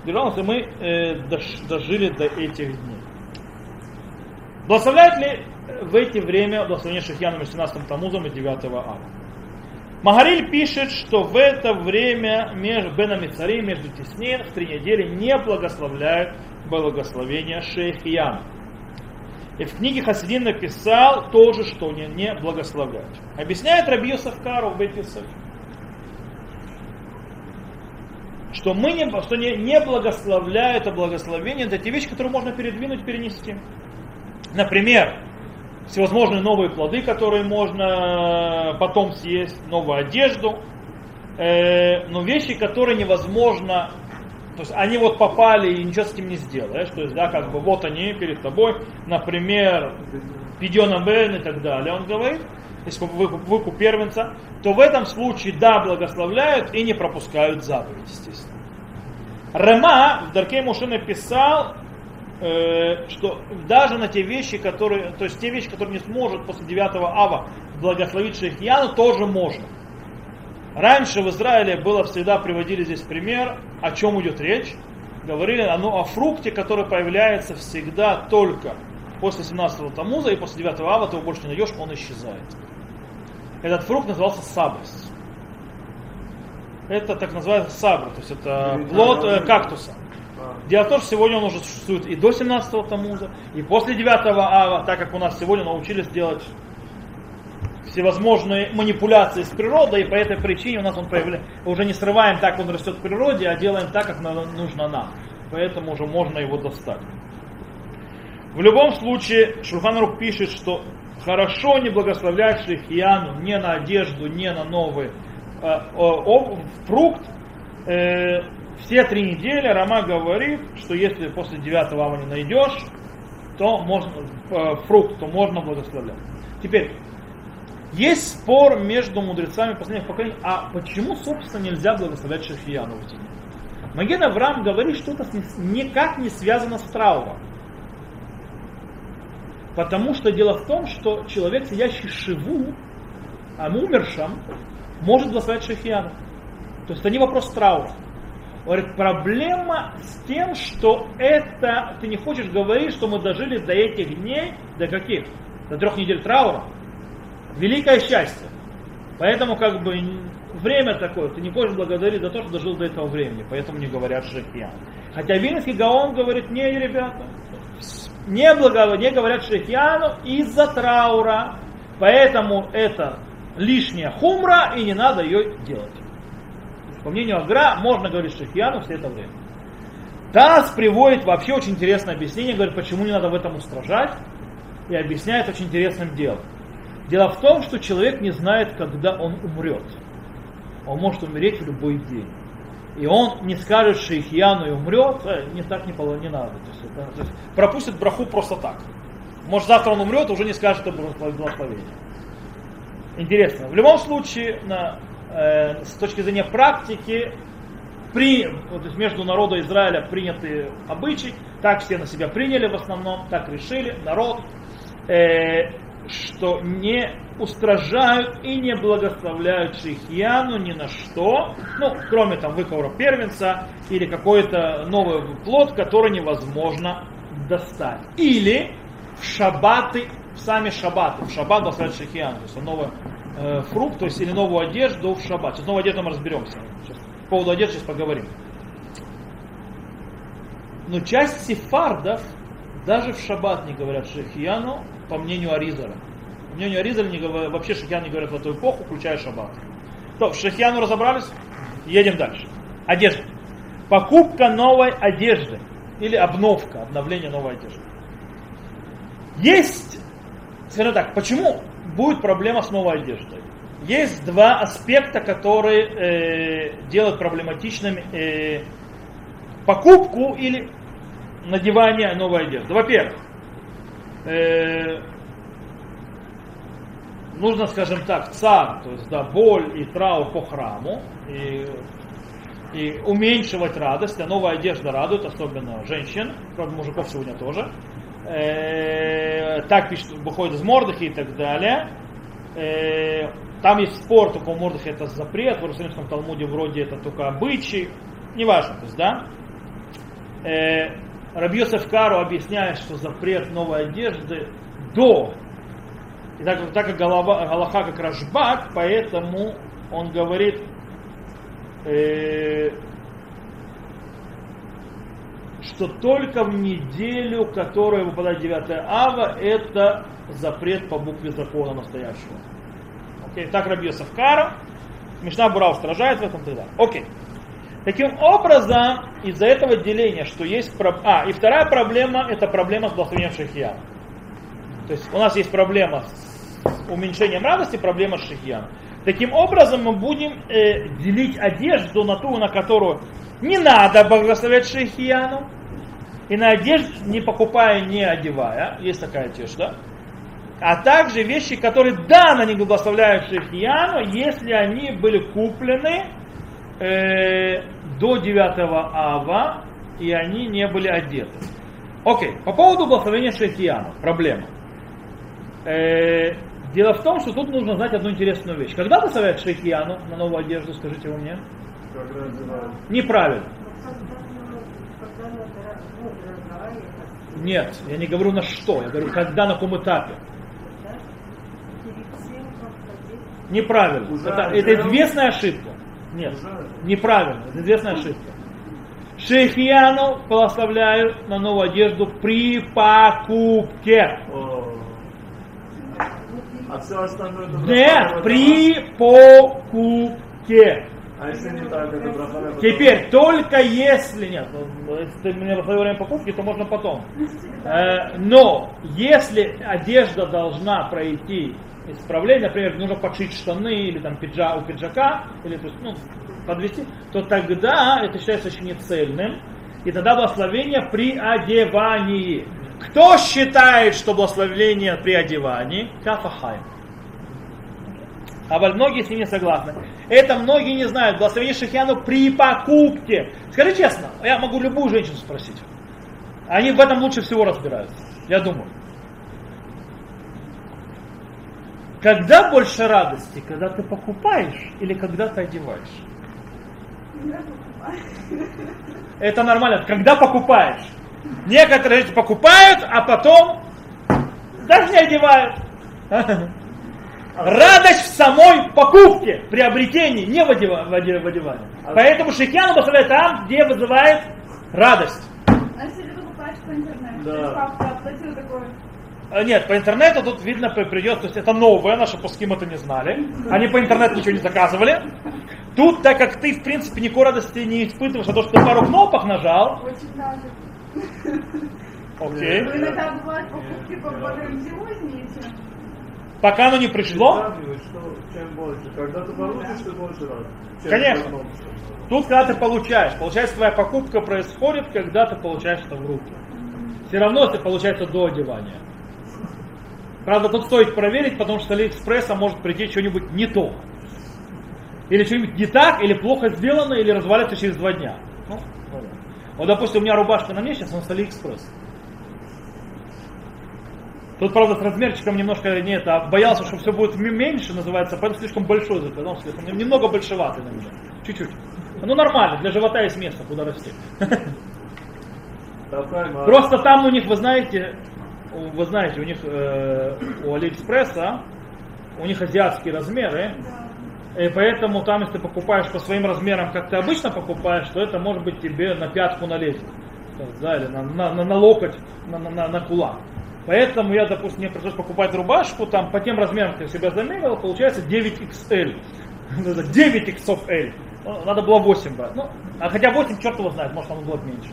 поддержал нас, и мы э, дожили до этих дней. Благословляет ли в эти время благословение Шейхияна между 17 Тамузом и 9 ава? Магариль пишет, что в это время между Бенами царей, между тесней, в три недели не благословляют благословение Шейхияна. И в книге Хасидин написал тоже, что не, не благословлять. Объясняет Раби Йосеф Кару в Бетисов, что мы не, что не, не благословляют, а благословение это те вещи, которые можно передвинуть, перенести. Например, всевозможные новые плоды, которые можно потом съесть, новую одежду, э, но вещи, которые невозможно, то есть они вот попали и ничего с этим не сделаешь, то есть, да, как бы вот они перед тобой, например, Пидьона Бен и так далее, он говорит, если выкуп, выкуп первенца, то в этом случае, да, благословляют и не пропускают заповедь, естественно. Рема в Дарке Муше написал, э, что даже на те вещи, которые, то есть те вещи, которые не сможет после 9 ава благословить Шейхьяну, тоже можно. Раньше в Израиле было всегда, приводили здесь пример, о чем идет речь. Говорили ну, о фрукте, который появляется всегда только после 17-го Тамуза и после 9 ава ты его больше не найдешь, он исчезает. Этот фрукт назывался сабрис. Это так называется сабра, то есть это плод э, кактуса. Дело в том, что сегодня он уже существует и до 17-го Тамуза, и после 9 ава, так как у нас сегодня научились делать всевозможные манипуляции с природой, и по этой причине у нас он появляется. Уже не срываем так, он растет в природе, а делаем так, как нужно нам. Поэтому уже можно его достать. В любом случае, Шурханарук пишет, что хорошо не благословлять Шихияну не на одежду, не на новый э, э, фрукт. Э, все три недели Рама говорит, что если после 9 ава не найдешь, то можно, э, фрукт, то можно благословлять. Теперь, есть спор между мудрецами последних поколений, а почему, собственно, нельзя благословлять Шахияну в день? Маген Авраам говорит, что это никак не связано с трауром. Потому что дело в том, что человек, сидящий шиву, а умершим, может благословлять Шахияну. То есть это не вопрос траура. Говорит, проблема с тем, что это, ты не хочешь говорить, что мы дожили до этих дней, до каких? До трех недель траура великое счастье. Поэтому как бы время такое, ты не хочешь благодарить за то, что дожил до этого времени, поэтому не говорят шехьян. Хотя Вильнинский Гаон говорит, не, ребята, не, благо, не говорят шехьяну из-за траура, поэтому это лишняя хумра и не надо ее делать. По мнению Агра, можно говорить шехьяну все это время. Тас приводит вообще очень интересное объяснение, говорит, почему не надо в этом устражать, и объясняет очень интересным делом. Дело в том, что человек не знает, когда он умрет. Он может умереть в любой день. И он не скажет шейхьяну и умрет, э, не так не, не надо. То есть, то есть, пропустит браху просто так. Может завтра он умрет, уже не скажет это благословение. Интересно. В любом случае, на, э, с точки зрения практики, при, то есть между народом Израиля приняты обычаи, так все на себя приняли в основном, так решили, народ. Э, что не устражают и не благословляют шихьяну ни на что, ну, кроме там выковра первенца или какой-то новый плод, который невозможно достать. Или в шабаты, в сами шабаты, в шаббат благословляют шихьяну, то есть новый э, фрукт, то есть или новую одежду в шаббат. Сейчас новую одежду мы разберемся. Сейчас, по поводу одежды сейчас поговорим. Но часть сефардов даже в шаббат не говорят шихьяну, по мнению Аризара. По мнению Аризара не говорят, вообще шахьян не говорят в эту эпоху, включая шаббат. То, шахьяну разобрались, едем дальше. Одежда. Покупка новой одежды или обновка, обновление новой одежды. Есть, скажем так, почему будет проблема с новой одеждой? Есть два аспекта, которые э, делают проблематичным э, покупку или надевание новой одежды. Во-первых, э, нужно, скажем так, царь, то есть да, боль и траур по храму, и, и уменьшивать радость, а новая одежда радует, особенно женщин, правда мужиков сегодня тоже. Э, так пишет, выходит из Мордыхи и так далее. Э, там есть спор, только у Мордыхи это запрет, в Иерусалимском Талмуде вроде это только обычай, неважно, то есть, да. Э, Рабьесов Кару объясняет, что запрет новой одежды до. И так, так как голова, Галаха как Рашбак, поэтому он говорит, э, что только в неделю, которая выпадает 9 ава, это запрет по букве закона настоящего. Окей, так Раби Савкара, Мишна Бура устражает в этом тогда. Окей. Таким образом, из-за этого деления, что есть... А, и вторая проблема, это проблема с благословением Шахияна. То есть у нас есть проблема с уменьшением радости, проблема с Шахияном. Таким образом, мы будем э, делить одежду на ту, на которую не надо благословлять Шахияну, и на одежду не покупая, не одевая, есть такая одежда, а также вещи, которые да, на них благословляют Шахияну, если они были куплены э, до 9 ава, и они не были одеты. Окей, по поводу благословения Шахияну, проблема. Э, дело в том, что тут нужно знать одну интересную вещь. Когда благословляют Шахияну на новую одежду, скажите вы мне? Когда одевают. Неправильно. Нет, я не говорю на что, я говорю, когда, на каком этапе. Неправильно. Уже это, это известная ошибка. Нет, неправильно. Это известная ошибка. Шейхияну благословляют на новую одежду при покупке. А все остальное Нет, при покупке. А если не так, это браха Теперь, только если нет, ну, если ты мне во время покупки, то можно потом. Э, Но если одежда должна пройти исправление, например, нужно подшить штаны или там пиджа, у пиджака, или то есть, ну, подвести, то тогда это считается очень нецельным. И тогда благословение при одевании. Кто считает, что благословение при одевании? Кафахайм. А многие с ним не согласны. Это многие не знают. Благословение Шахьяну при покупке. Скажи честно, я могу любую женщину спросить. Они в этом лучше всего разбираются. Я думаю. Когда больше радости? Когда ты покупаешь или когда ты одеваешь? Это нормально. Когда покупаешь? Некоторые люди покупают, а потом даже не одевают. Радость в самой покупке, приобретении, не в одева- в оде- в одевании. Поэтому шихьяну благословляет там, где вызывает радость. А если ты покупаешь по интернету, Да. то есть папа такой, А, Нет, по интернету тут видно при- придет, то есть это новое, наши пуским это не знали. Они по интернету ничего не заказывали. Тут, так как ты, в принципе, никакой радости не испытываешь, а то, что ты пару кнопок нажал, очень даже. окей, иногда бывают покупки пока оно не пришло, Конечно. Тут, когда ты получаешь, получается, твоя покупка происходит, когда ты получаешь это в руки. Все равно это получается до одевания. Правда, тут стоит проверить, потому что с Алиэкспресса может прийти что-нибудь не то. Или что-нибудь не так, или плохо сделано, или развалится через два дня. Ну, вот, допустим, у меня рубашка на мне сейчас, он с Алиэкспресс. Тут, правда, с размерчиком немножко не это, а боялся, что все будет меньше, называется, поэтому слишком большой заказал, слишком, немного большеватый на меня. Чуть-чуть. Ну нормально, для живота есть место, куда расти. А Просто там у них, вы знаете, вы знаете, у них э, у Алиэкспресса, у них азиатские размеры, и поэтому там, если ты покупаешь по своим размерам, как ты обычно покупаешь, то это может быть тебе на пятку налезет. Да, или на, на, на, на локоть, на, на, на, на кулак. Поэтому я, допустим, мне пришлось покупать рубашку, там по тем размерам, как я себя замерил, получается 9XL. 9XL. Ну, Надо было 8 брать. Ну, а хотя 8, черт его знает, может оно было меньше.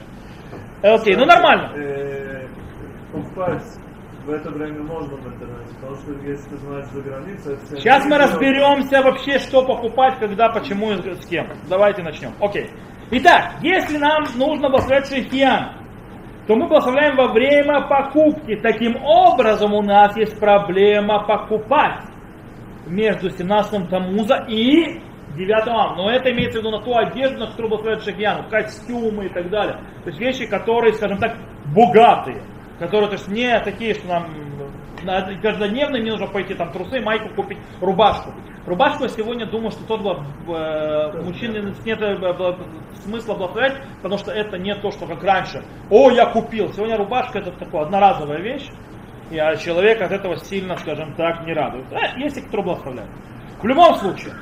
Э, Окей, ну нормально. Покупать в это время можно в интернете, потому что если ты знаешь за границей, Сейчас мы разберемся вообще, что покупать, когда, почему и с кем. Давайте начнем. Окей. Итак, если нам нужно благословлять шейхиян, то мы благословляем во время покупки. Таким образом, у нас есть проблема покупать между 17 Тамуза и 9 Ам. Но это имеется в виду на ту одежду, на которую благословляют шейхиян, костюмы и так далее. То есть вещи, которые, скажем так, богатые. Которые, то есть не такие, что нам на каждодневно мне нужно пойти там трусы, майку купить, рубашку. Рубашку я сегодня думаю, что тот э, мужчины нет э, смысла благословлять, потому что это не то, что как раньше. О, я купил. Сегодня рубашка это такая одноразовая вещь, и а, человек от этого сильно, скажем так, не радуется. Э, есть и кто благословляет. В любом случае,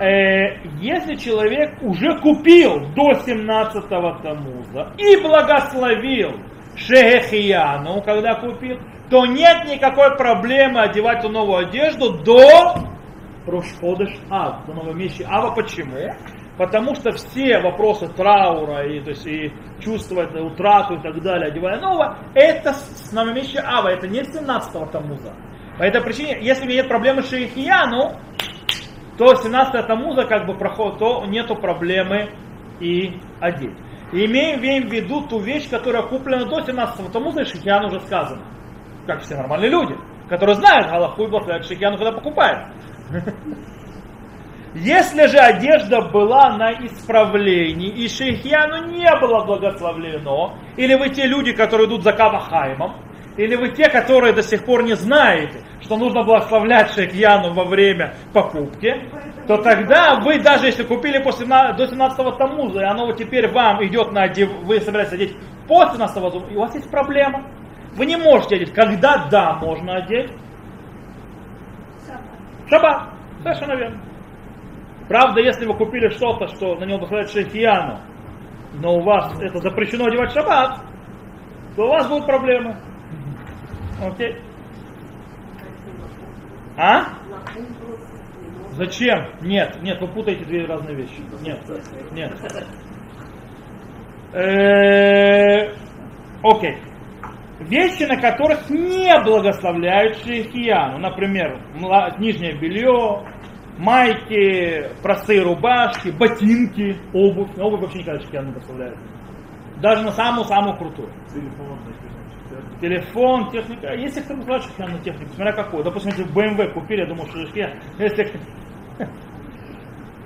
Э, если человек уже купил до 17-го Тамуза и благословил Шехияну, когда купил, то нет никакой проблемы одевать эту новую одежду до Рошходыш Ав, до нового месяца Ава. Почему? Потому что все вопросы траура и, то есть, и чувства это, утрату и так далее, одевая новое, это с нового месяца Ава, это не 17-го Тамуза. По этой причине, если нет проблемы с Шейхияну, то 17 Тамуза как бы проход, то нету проблемы и одеть. Имеем, имеем в виду ту вещь, которая куплена до 17 Тамуза, и Шейхиян уже сказано. Как все нормальные люди, которые знают Галаху и благословляют Шейхияну, когда покупают. Если же одежда была на исправлении, и Шейхияну не было благословлено, или вы те люди, которые идут за Кавахаймом, или вы те, которые до сих пор не знаете, что нужно благословлять Шейхияну во время покупки, то тогда вы, даже если купили после, до 17-го Тамуза, и оно вот теперь вам идет на одев, вы собираетесь одеть после 17-го Тамуза, и у вас есть проблема. Вы не можете одеть. Когда да, можно одеть? Шаббат. Совершенно верно. Правда, если вы купили что-то, что на него благословляет Шейхияну, но у вас это запрещено одевать шаббат, то у вас будут проблемы. Окей. А? Зачем? Нет, нет, вы путаете две разные вещи. Нет, нет. Э, окей. Вещи, на которых не благословляют шейхияну. Например, нижнее белье, майки, простые рубашки, ботинки, обувь. Обувь вообще никогда шейхияну не благословляют. Даже на самую-самую крутую. Телефон, телефон, техника. Есть те, кто называют шейхияну технику, смотря какую. Допустим, если BMW купили, я думаю, что. Если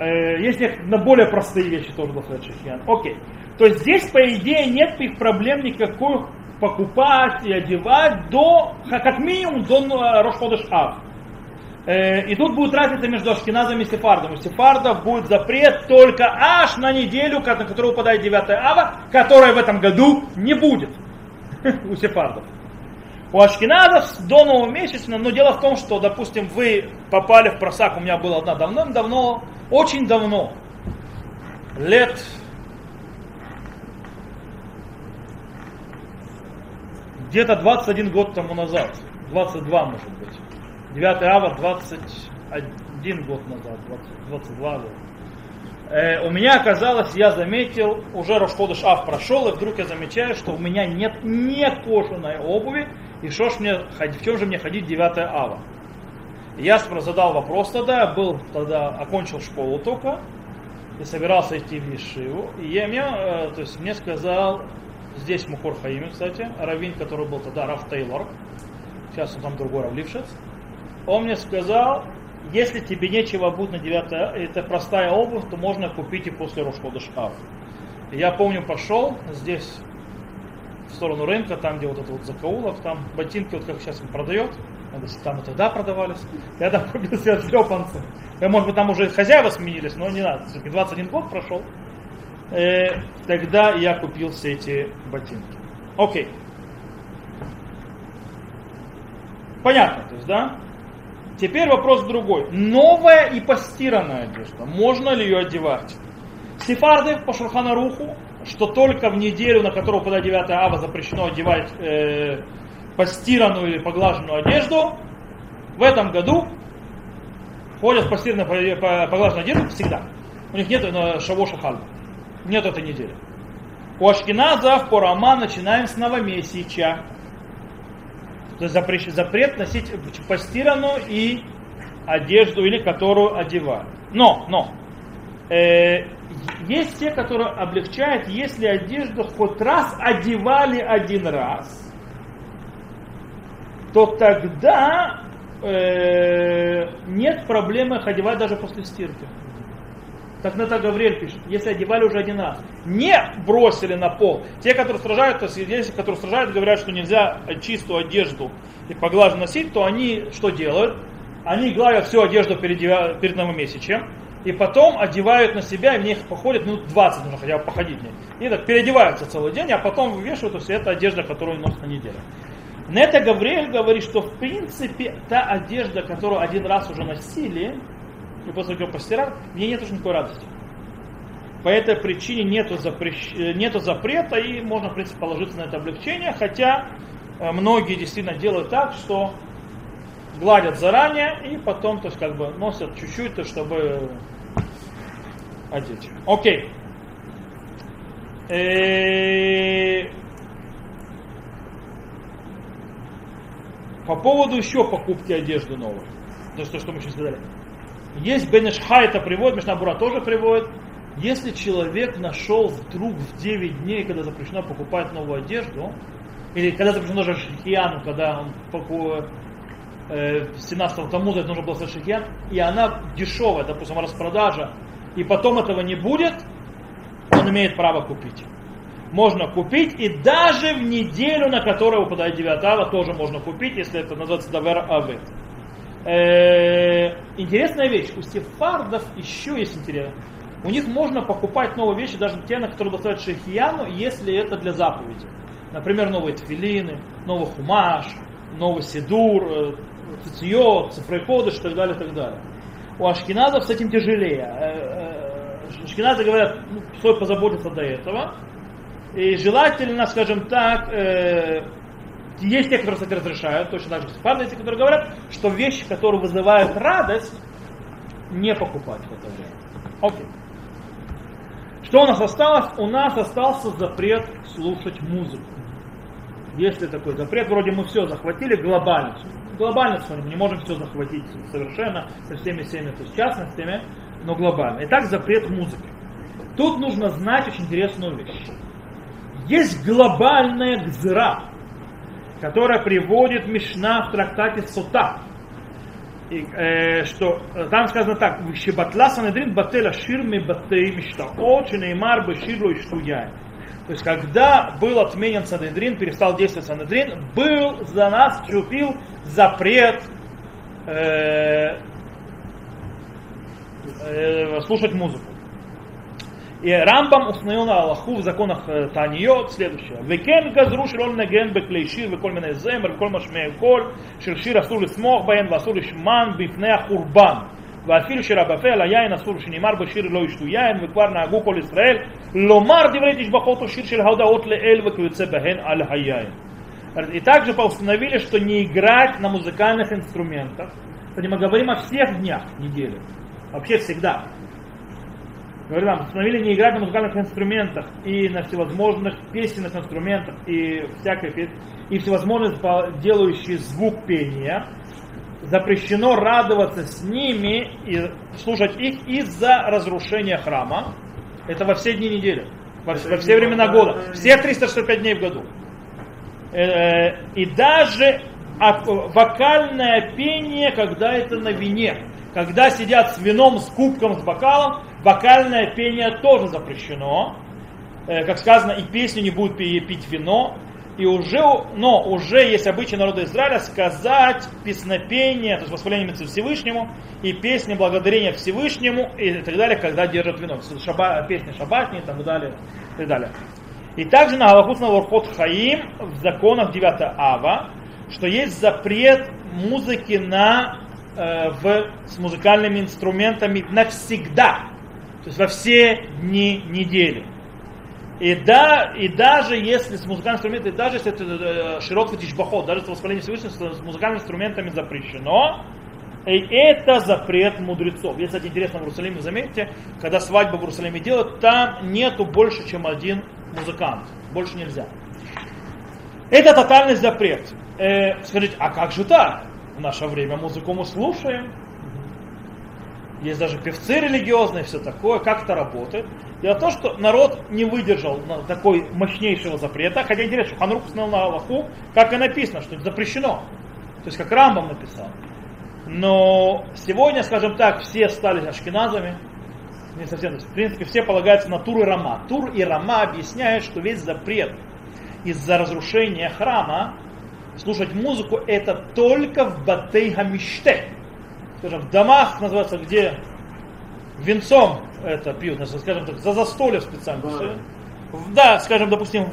если на более простые вещи тоже благословляют шейхиян. Окей. То есть здесь, по идее, нет их проблем никаких покупать и одевать до, как минимум, до Рошходыш Ав. И тут будет разница между Ашкиназом и Сефардом. У Сефардов будет запрет только аж на неделю, на которую выпадает 9 Ава, которая в этом году не будет у Сефардов. У Ашкиназов до нового месяца, но дело в том, что, допустим, вы попали в просак, у меня было одна давно-давно, очень давно, лет где-то 21 год тому назад, 22 может быть. 9 ава 21 год назад, 20, 22 года. Э, у меня оказалось, я заметил, уже Рошходыш Ав прошел, и вдруг я замечаю, что у меня нет не кожаной обуви, и что ж мне, в чем же мне ходить 9 ава? Я задал вопрос тогда, был тогда, окончил школу только, и собирался идти в Ешиву. И я, меня, э, то есть мне сказал Здесь Мухор Хаими, кстати, раввин, который был тогда Раф Тейлор, сейчас он там другой Равлившец, он мне сказал, если тебе нечего будет на 9 это простая обувь, то можно купить и после Рошхода шкаф. Я помню, пошел здесь в сторону рынка, там, где вот это вот закоулок, там ботинки, вот как сейчас он продает, там и тогда продавались. Я там купил себе шлепанцы. Может быть, там уже хозяева сменились, но не надо. 21 год прошел э, тогда я купил все эти ботинки. Окей. Понятно, то есть, да? Теперь вопрос другой. Новая и постиранная одежда. Можно ли ее одевать? Сефарды по Шурханаруху, что только в неделю, на которую выпадает 9 ава, запрещено одевать э, постиранную или поглаженную одежду, в этом году ходят в постиранную поглаженную одежду всегда. У них нет э, шавоша хальба. Нет этой недели. У Ашкиназов по Рама начинаем с новомесяча. То есть запрет, запрет носить постиранную и одежду, или которую одевают. Но, но, э, есть те, которые облегчают, если одежду хоть раз одевали один раз, то тогда э, нет проблемы их одевать даже после стирки. Так на это Гавриэль пишет, если одевали уже один раз, не бросили на пол. Те, которые сражают, то есть, которые сражают, говорят, что нельзя чистую одежду и поглажу носить, то они что делают? Они гладят всю одежду перед, перед новомесячем, и потом одевают на себя, и в них походят минут 20, нужно хотя бы походить в. И так переодеваются целый день, а потом вывешивают, есть это одежда, которую носят на неделю. На это Гавриэль говорит, что в принципе та одежда, которую один раз уже носили, и после того, как постирал, мне нет уже никакой радости. По этой причине нету, запрещ... э, нету запрета и можно, в принципе, положиться на это облегчение, хотя э, многие действительно делают так, что гладят заранее и потом, то есть, как бы носят чуть-чуть, то, чтобы одеть. Окей. Э, По поводу еще покупки одежды новой. То что мы сейчас сказали. Есть Бенешха, это приводит, Мишнабура тоже приводит. Если человек нашел вдруг в 9 дней, когда запрещено покупать новую одежду, или когда запрещено даже шихияну, когда он покупает э, 17 тому это нужно было совершить шихиян, и она дешевая, допустим, распродажа, и потом этого не будет, он имеет право купить. Можно купить, и даже в неделю, на которую выпадает 9 ава, тоже можно купить, если это называется давер авет. Э, интересная вещь, у сефардов еще есть интересно. У них можно покупать новые вещи, даже те, на которые доставят шейхияну, если это для заповеди. Например, новые тфилины, новый хумаш, новый сидур, э, цитьет, цифройкодыш и так далее, и так далее. У ашкеназов с этим тяжелее. Э, Ашкеназы говорят, ну, стоит позаботиться до этого. И желательно, скажем так, есть те, которые, кстати, разрешают, точно так же сепарды, есть те, которые говорят, что вещи, которые вызывают радость, не покупать в это время. Окей. Что у нас осталось? У нас остался запрет слушать музыку. Если такой запрет, вроде мы все захватили глобально. Глобально, смотрим, не можем все захватить совершенно, со всеми всеми то есть частностями, но глобально. Итак, запрет музыки. Тут нужно знать очень интересную вещь. Есть глобальная гзыра, которая приводит Мишна в трактате Сота. И, э, что э, там сказано так, Шибатла Санедрин Бателя Шир ми Батей Миштаот, Шинеймар Беширло и Штуяй. То есть, когда был отменен Санедрин, перестал действовать Санедрин, был за нас вступил запрет э, э, слушать музыку. И Рамбам установил на Аллаху в законах э, Таниот следующее. Векен газру широн наген беклейшир веколь мене земер, веколь машмею коль, ширшир асур лисмох баен, ואסור לשמן בפני החורבן. ואפילו שרבפה על היין אסור שנאמר בשיר לא ישתו יין, וכבר נהגו כל ישראל לומר דברי תשבחות או שיר של ההודעות לאל וכיוצא בהן על היין. И также поустановили, что не играть на музыкальных инструментах. Кстати, мы говорим о всех днях недели. Вообще всегда. Говорю вам, установили не играть на музыкальных инструментах и на всевозможных песенных инструментах и всякой и всевозможных делающие звук пения. Запрещено радоваться с ними и слушать их из-за разрушения храма. Это во все дни недели, во, во все времена года, все 365 дней в году. И даже вокальное пение, когда это на вине, когда сидят с вином, с кубком, с бокалом, вокальное пение тоже запрещено. Как сказано, и песню не будут пить вино. И уже, но уже есть обычай народа Израиля сказать песнопение, то есть восхваление Всевышнему, и песни благодарения Всевышнему, и так далее, когда держат вино. Шаба, песни шабатни и так далее. И так далее. И также на Галахус на Ворхот Хаим в законах 9 Ава, что есть запрет музыки на, э, в, с музыкальными инструментами навсегда. То есть во все дни недели. И, да, и даже если с музыкальными инструментами, даже если это э, широкий тишбахот, даже если восхваление Всевышнего с музыкальными инструментами запрещено, и это запрет мудрецов. Если это интересно в Иерусалиме, заметьте, когда свадьбу в Иерусалиме делают, там нету больше, чем один музыкант. Больше нельзя. Это тотальный запрет. Э, скажите, а как же так? В наше время музыку мы слушаем. Есть даже певцы религиозные, все такое. Как это работает? Дело в том, что народ не выдержал такой мощнейшего запрета. Хотя интересно, что Ханрух установил на Аллаху, как и написано, что это запрещено. То есть как Рамбам написал. Но сегодня, скажем так, все стали ашкеназами. Не совсем. В принципе, все полагаются на Тур и Рама. Тур и Рама объясняют, что весь запрет из-за разрушения храма слушать музыку это только в Батей Хамиште. Скажем, в домах, называется, где венцом это пьют, скажем так, за застолье специально. В, да, скажем, допустим,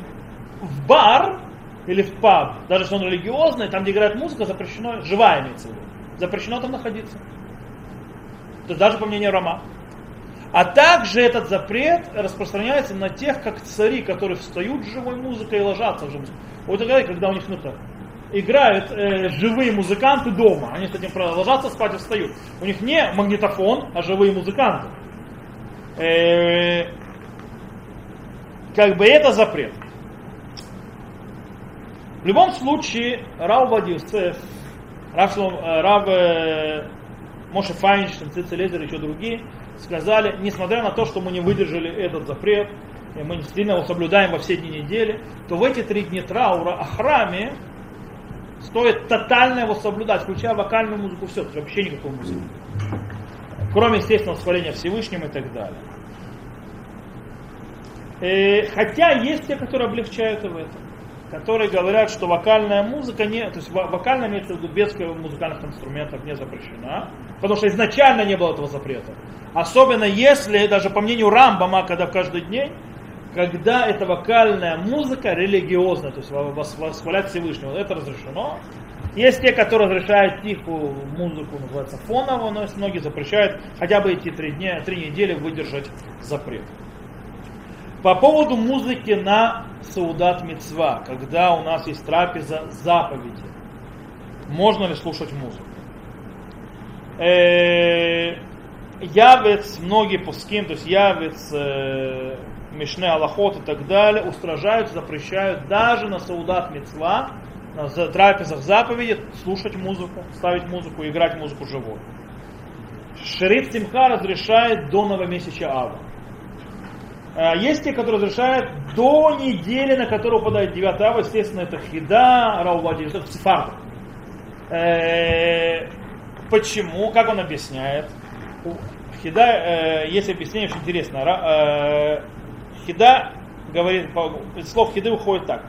в бар или в паб, даже если он религиозный, там, где играет музыка, запрещено, живая имеется в виду, запрещено там находиться. То есть даже по мнению Рама. А также этот запрет распространяется на тех, как цари, которые встают с живой музыкой и ложатся в живую музыку. Вот тогда, когда у них ну, так, играют э, живые музыканты дома, они с этим ложатся спать и встают. У них не магнитофон, а живые музыканты. Э, как бы это запрет. В любом случае, Рав Вадиусеф, Рав, э, Рав э, Моше Файнштейн, Цици Лезер и еще другие, сказали, несмотря на то, что мы не выдержали этот запрет, и мы действительно его соблюдаем во все дни недели, то в эти три дня траура о храме стоит тотально его соблюдать, включая вокальную музыку, все, то есть вообще никакой музыки. Кроме, естественно, восхваления Всевышним и так далее. Э, хотя есть те, которые облегчают в этом. Которые говорят, что вокальная музыка не, то есть вокальная имеется в виду без музыкальных инструментов не запрещена, потому что изначально не было этого запрета. Особенно если, даже по мнению Рамбама, когда в каждый день, когда это вокальная музыка религиозная, то есть восхвалять Всевышнего, это разрешено. Есть те, которые разрешают тихую музыку, называется фоново, но многие запрещают хотя бы эти три дня, три недели выдержать запрет. По поводу музыки на Саудат Мецва, когда у нас есть трапеза заповеди, можно ли слушать музыку? Э, явец, многие пуским, то есть явец, э, Мишне Аллахот и так далее, устражают, запрещают даже на Саудат Мецва, на трапезах заповеди слушать музыку, ставить музыку, играть музыку живой. Шериф Симха разрешает до новомесяча Ава. Э, есть те, которые разрешают до недели, на которую упадает 9 ава, естественно, это Хида, Раувади, это Сефарда. Э, почему? Как он объясняет? Хида, э, есть объяснение очень интересно. Хида говорит, слов Хиды уходит так,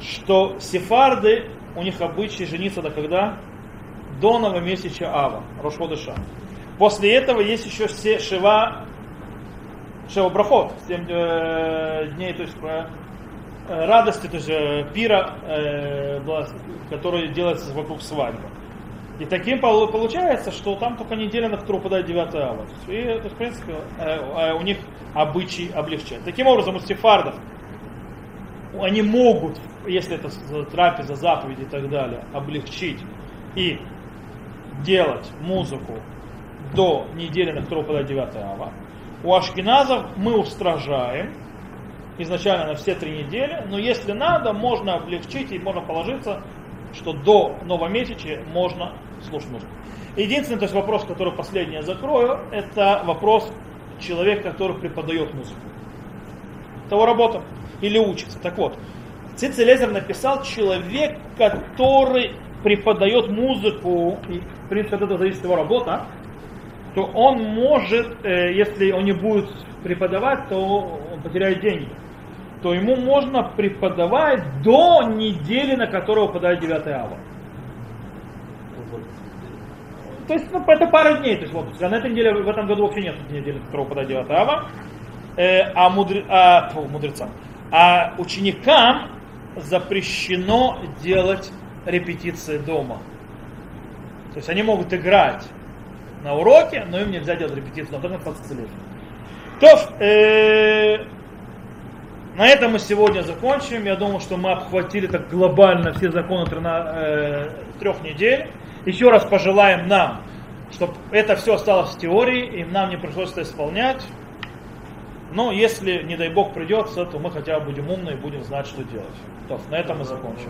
что сефарды, у них обычай жениться до когда? До новомесяча Ава, Рошходыша. После этого есть еще все Шива Шева Брахот, 7 э, дней, то есть э, радости, то есть э, пира, э, который делается вокруг свадьбы. И таким получается, что там только неделя, на которую упадает 9 ава. И, то есть, в принципе, э, э, у них обычай облегчает. Таким образом, у сефардов они могут, если это трапеза, заповеди и так далее, облегчить и делать музыку до недели, на которую упадает 9 ава. У ашкеназов мы устражаем изначально на все три недели, но если надо, можно облегчить и можно положиться, что до новомесяча можно слушать музыку. Единственный то есть, вопрос, который последний я закрою, это вопрос человека, который преподает музыку. Того работа или учится. Так вот, Цицелезер написал человек, который преподает музыку, и в принципе от этого зависит его работа, то он может, э, если он не будет преподавать, то он потеряет деньги. То ему можно преподавать до недели, на которую выпадает 9 ава. То есть ну, это пара дней. То есть, вот, на этой неделе, в этом году вообще нет недели, на которую выпадает 9 ава. Э, а, мудр... а фу, мудрецам. А ученикам запрещено делать репетиции дома. То есть они могут играть на уроке, но им нельзя делать репетицию, на только целитель. То, э, на этом мы сегодня закончим. Я думаю, что мы обхватили так глобально все законы э, трех недель. Еще раз пожелаем нам, чтобы это все осталось в теории, и нам не пришлось это исполнять. Но если, не дай бог, придется, то мы хотя бы будем умны и будем знать, что делать. То, на этом мы закончим.